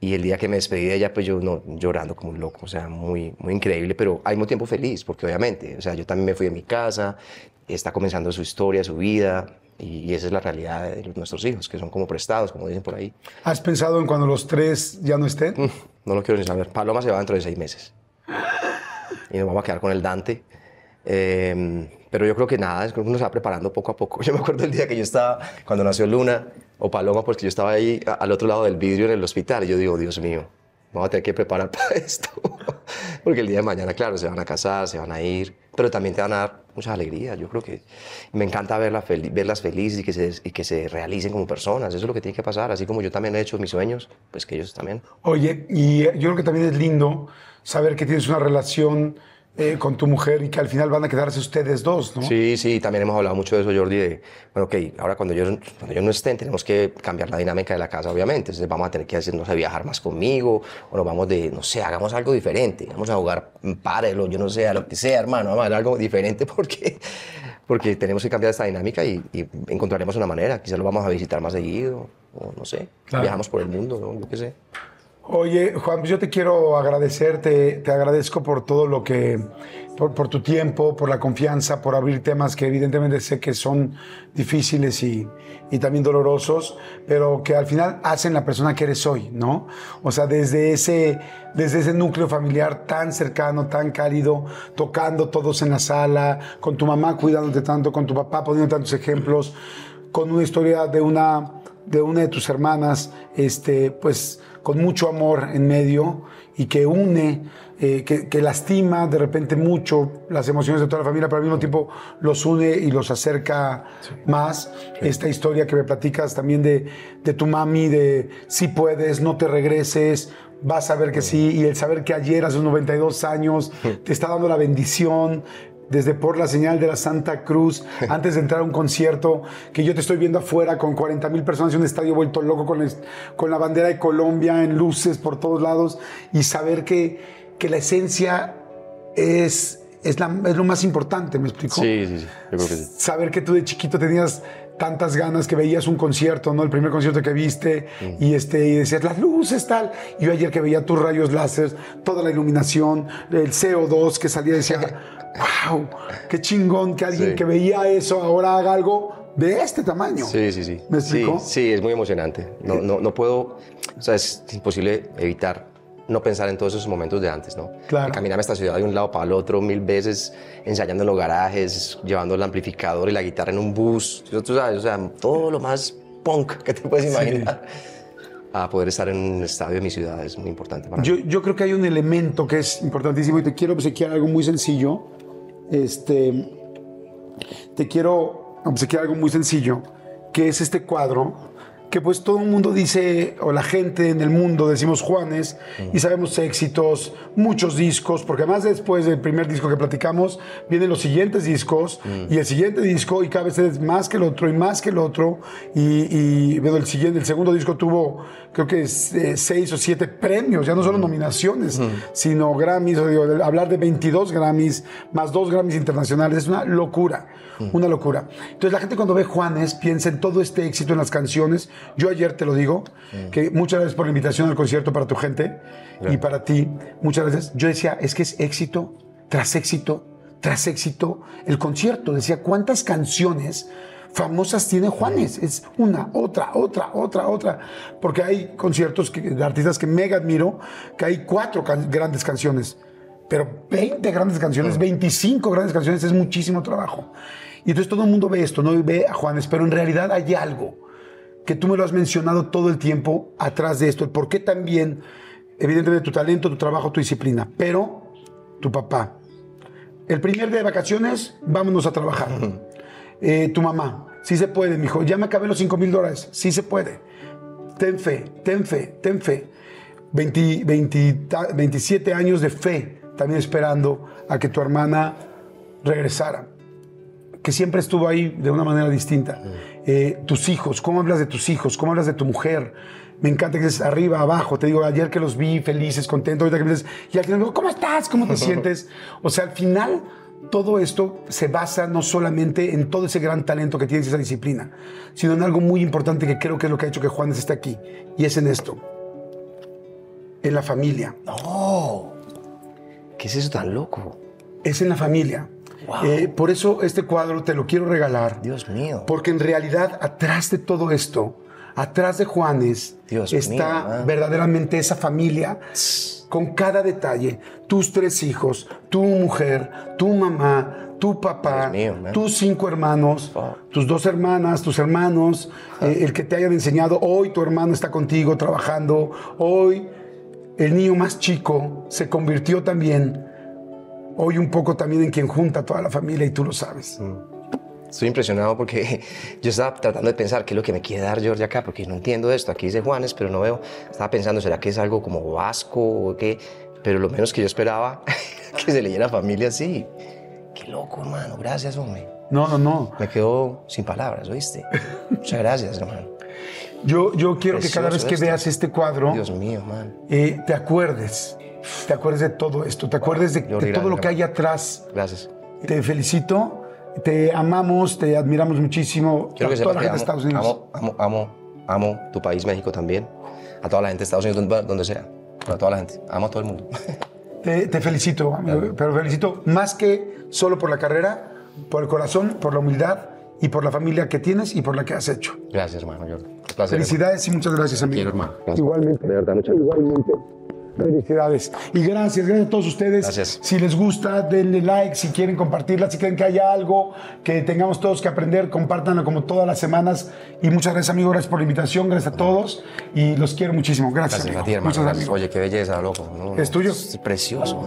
y el día que me despedí de ella, pues yo no, llorando como un loco, o sea, muy, muy increíble, pero al mismo tiempo feliz, porque obviamente, o sea, yo también me fui de mi casa, está comenzando su historia, su vida, y, esa es la realidad de nuestros hijos, que son como prestados, como dicen por ahí. ¿Has pensado en cuando los tres ya no estén? Mm, No lo quiero ni saber. Paloma se va dentro de seis meses. Y nos vamos a quedar con el Dante. Eh, pero yo creo que nada, es que uno se va preparando poco a poco. [LAUGHS] Yo me acuerdo el día que yo estaba, cuando nació Luna o Paloma, pues que yo estaba ahí al otro lado del vidrio en el hospital. Y yo digo, Dios mío, vamos a tener que preparar [LAUGHS] para esto. [LAUGHS] Porque el día de mañana, claro, se van a casar, se van a ir, pero también te van a dar muchas alegrías. Yo creo que me encanta verlas, fel- verlas felices y que, se, y que se realicen como personas. Eso es lo que tiene que pasar. Así como yo también he hecho mis sueños, pues que ellos también. Oye, y yo creo que también es lindo saber que tienes una relación eh, con tu mujer y que al final van a quedarse ustedes dos, ¿no? Sí, sí, también hemos hablado mucho de eso, Jordi, de, bueno, ok, ahora cuando yo, cuando yo no esté, tenemos que cambiar la dinámica de la casa, obviamente, entonces vamos a tener que hacernos a viajar más conmigo, o nos vamos de, no sé, hagamos algo diferente, vamos a jugar párelo, yo no sé, a lo que sea, hermano, vamos a hacer algo diferente porque, porque tenemos que cambiar esta dinámica y, y encontraremos una manera, quizás lo vamos a visitar más seguido, o no sé, Claro. viajamos por el mundo, ¿no? yo qué sé. Oye, Juan, pues yo te quiero agradecer, te, te agradezco por todo lo que, por, por tu tiempo, por la confianza, por abrir temas que evidentemente sé que son difíciles y, y también dolorosos, pero que al final hacen la persona que eres hoy, ¿no? O sea, desde ese, desde ese núcleo familiar tan cercano, tan cálido, tocando todos en la sala, con tu mamá cuidándote tanto, con tu papá poniendo tantos ejemplos, con una historia de una de una de tus hermanas, este, pues con mucho amor en medio y que une, eh, que, que lastima de repente mucho las emociones de toda la familia, pero al mismo tiempo los une y los acerca más. Esta historia que me platicas también de, de tu mami, de si puedes, no te regreses, vas a ver que sí, y el saber que ayer a sus 92 años te está dando la bendición, desde por la señal de la Santa Cruz, [LAUGHS] antes de entrar a un concierto, que yo te estoy viendo afuera con 40 mil personas y un estadio vuelto loco con, el- con la bandera de Colombia en luces por todos lados y saber que, que la esencia es, es, la- es lo más importante, ¿me explico? Sí, sí, sí, yo creo que sí. Saber que tú de chiquito tenías tantas ganas que veías un concierto, ¿no? El primer concierto que viste Mm. y este y decías las luces tal. Y yo ayer que veía tus rayos láser, toda la iluminación, el CO2 que salía decía, [LAUGHS] wow, qué chingón que alguien Sí. que veía eso ahora haga algo de este tamaño. Sí, sí, sí. ¿Me sí, explico? sí, es muy emocionante. No, no, no puedo, o sea, es imposible evitar no pensar en todos esos momentos de antes, ¿no? Claro. Caminarme esta ciudad de un lado para el otro mil veces, ensayando en los garajes, llevando el amplificador y la guitarra en un bus, tú sabes, o sea, todo lo más punk que te puedes imaginar. A poder estar en un estadio de mi ciudad es muy importante para Yo, mí. yo creo que hay un elemento que es importantísimo y te quiero obsequiar algo muy sencillo. Este, te quiero obsequiar algo muy sencillo, que es este cuadro que pues todo el mundo dice, o la gente en el mundo decimos Juanes, y sabemos éxitos, muchos discos, porque además después del primer disco que platicamos, vienen los siguientes discos, y el siguiente disco, y cada vez es más que el otro, y más que el otro, y, y bueno, el, siguiente, el segundo disco tuvo, creo que es, eh, seis o siete premios, ya no solo nominaciones, sino Grammys, o digo, hablar de 22 Grammys, más dos Grammys internacionales, es una locura, una locura. Entonces la gente cuando ve Juanes piensa en todo este éxito en las canciones. Yo ayer te lo digo, que muchas gracias por la invitación al concierto para tu gente y para ti, muchas gracias. Yo decía, es que es éxito tras éxito tras éxito el concierto. Decía, ¿cuántas canciones famosas tiene Juanes? Es una, otra, otra, otra, otra. Porque hay conciertos que- de artistas que mega admiro, que hay cuatro can- grandes canciones. Pero 20 grandes canciones, 25 grandes canciones es muchísimo trabajo. Y entonces todo el mundo ve esto, ¿no? Y ve a Juanes, pero en realidad hay algo que tú me lo has mencionado todo el tiempo atrás de esto. El por qué también, evidentemente, tu talento, tu trabajo, tu disciplina, pero tu papá. El primer día de vacaciones, vámonos a trabajar. Eh, tu mamá, sí se puede, mijo. Ya me acabé los 5 mil dólares, sí se puede. Ten fe, ten fe, ten fe. 20 20 ta- 27 años de fe, también esperando a que tu hermana regresara que siempre estuvo ahí de una manera distinta. Eh, tus hijos, ¿cómo hablas de tus hijos? ¿Cómo hablas de tu mujer? Me encanta que es arriba, abajo. Te digo, ayer que los vi felices, contentos, ahorita que me dices, y al final, ¿cómo estás? ¿Cómo te [LAUGHS] sientes? O sea, al final, todo esto se basa no solamente en todo ese gran talento que tienes, esa disciplina, sino en algo muy importante que creo que es lo que ha hecho que Juanes esté aquí. Y es en esto. En la familia. ¿Qué es eso tan loco? Es en la familia. Wow. Eh, por eso este cuadro te lo quiero regalar. Dios mío. Porque en realidad, atrás de todo esto, atrás de Juanes, Dios está mío, man. verdaderamente esa familia con cada detalle. Tus tres hijos, tu mujer, tu mamá, tu papá, mío, tus cinco hermanos, tus dos hermanas, tus hermanos, eh, el que te hayan enseñado. Hoy tu hermano está contigo trabajando. Hoy el niño más chico se convirtió también. Hoy un poco también en quien junta a toda la familia y tú lo sabes. Estoy impresionado porque [LAUGHS] yo estaba tratando de pensar qué es lo que me quiere dar George acá, porque no entiendo esto. Aquí dice Juanes, pero no veo. Estaba pensando, ¿será que es algo como vasco o qué? Pero lo menos que yo esperaba [LAUGHS] que se leyera familia así. Qué loco, hermano. Gracias, hombre. No, no, no. Me quedo sin palabras, ¿oíste? [LAUGHS] Muchas gracias, hermano. Yo, yo quiero que cada vez Precioso que esto. veas este cuadro, Dios mío, man. eh, te acuerdes, te acuerdes de todo esto, te acuerdes de, de todo lo que hay atrás. Gracias. Te felicito, te amamos, te admiramos muchísimo. Quiero que a toda sepas la gente de amo, Estados Unidos. amo, amo, amo, amo tu país, México también. A toda la gente de Estados Unidos, donde, donde sea. A toda la gente. Amo a todo el mundo. [LAUGHS] Te, te felicito, amigo, pero felicito más que solo por la carrera, por el corazón, por la humildad y por la familia que tienes y por la que has hecho. Gracias, hermano. Jordi. Un placer. Felicidades y muchas gracias, amigo. Quiero, hermano. Gracias. Igualmente. De verdad, muchas gracias. Igualmente. Felicidades. Y gracias, gracias a todos ustedes. Gracias. Si les gusta, denle like. Si quieren compartirla, si creen que haya algo que tengamos todos que aprender, compártanlo como todas las semanas. Y muchas gracias, amigo. Gracias por la invitación. Gracias a todos. Y los quiero muchísimo. Gracias. Gracias a ti, hermano. Muchas Gracias. Oye, qué belleza, loco. No, no, ¿Es tuyo? Es precioso.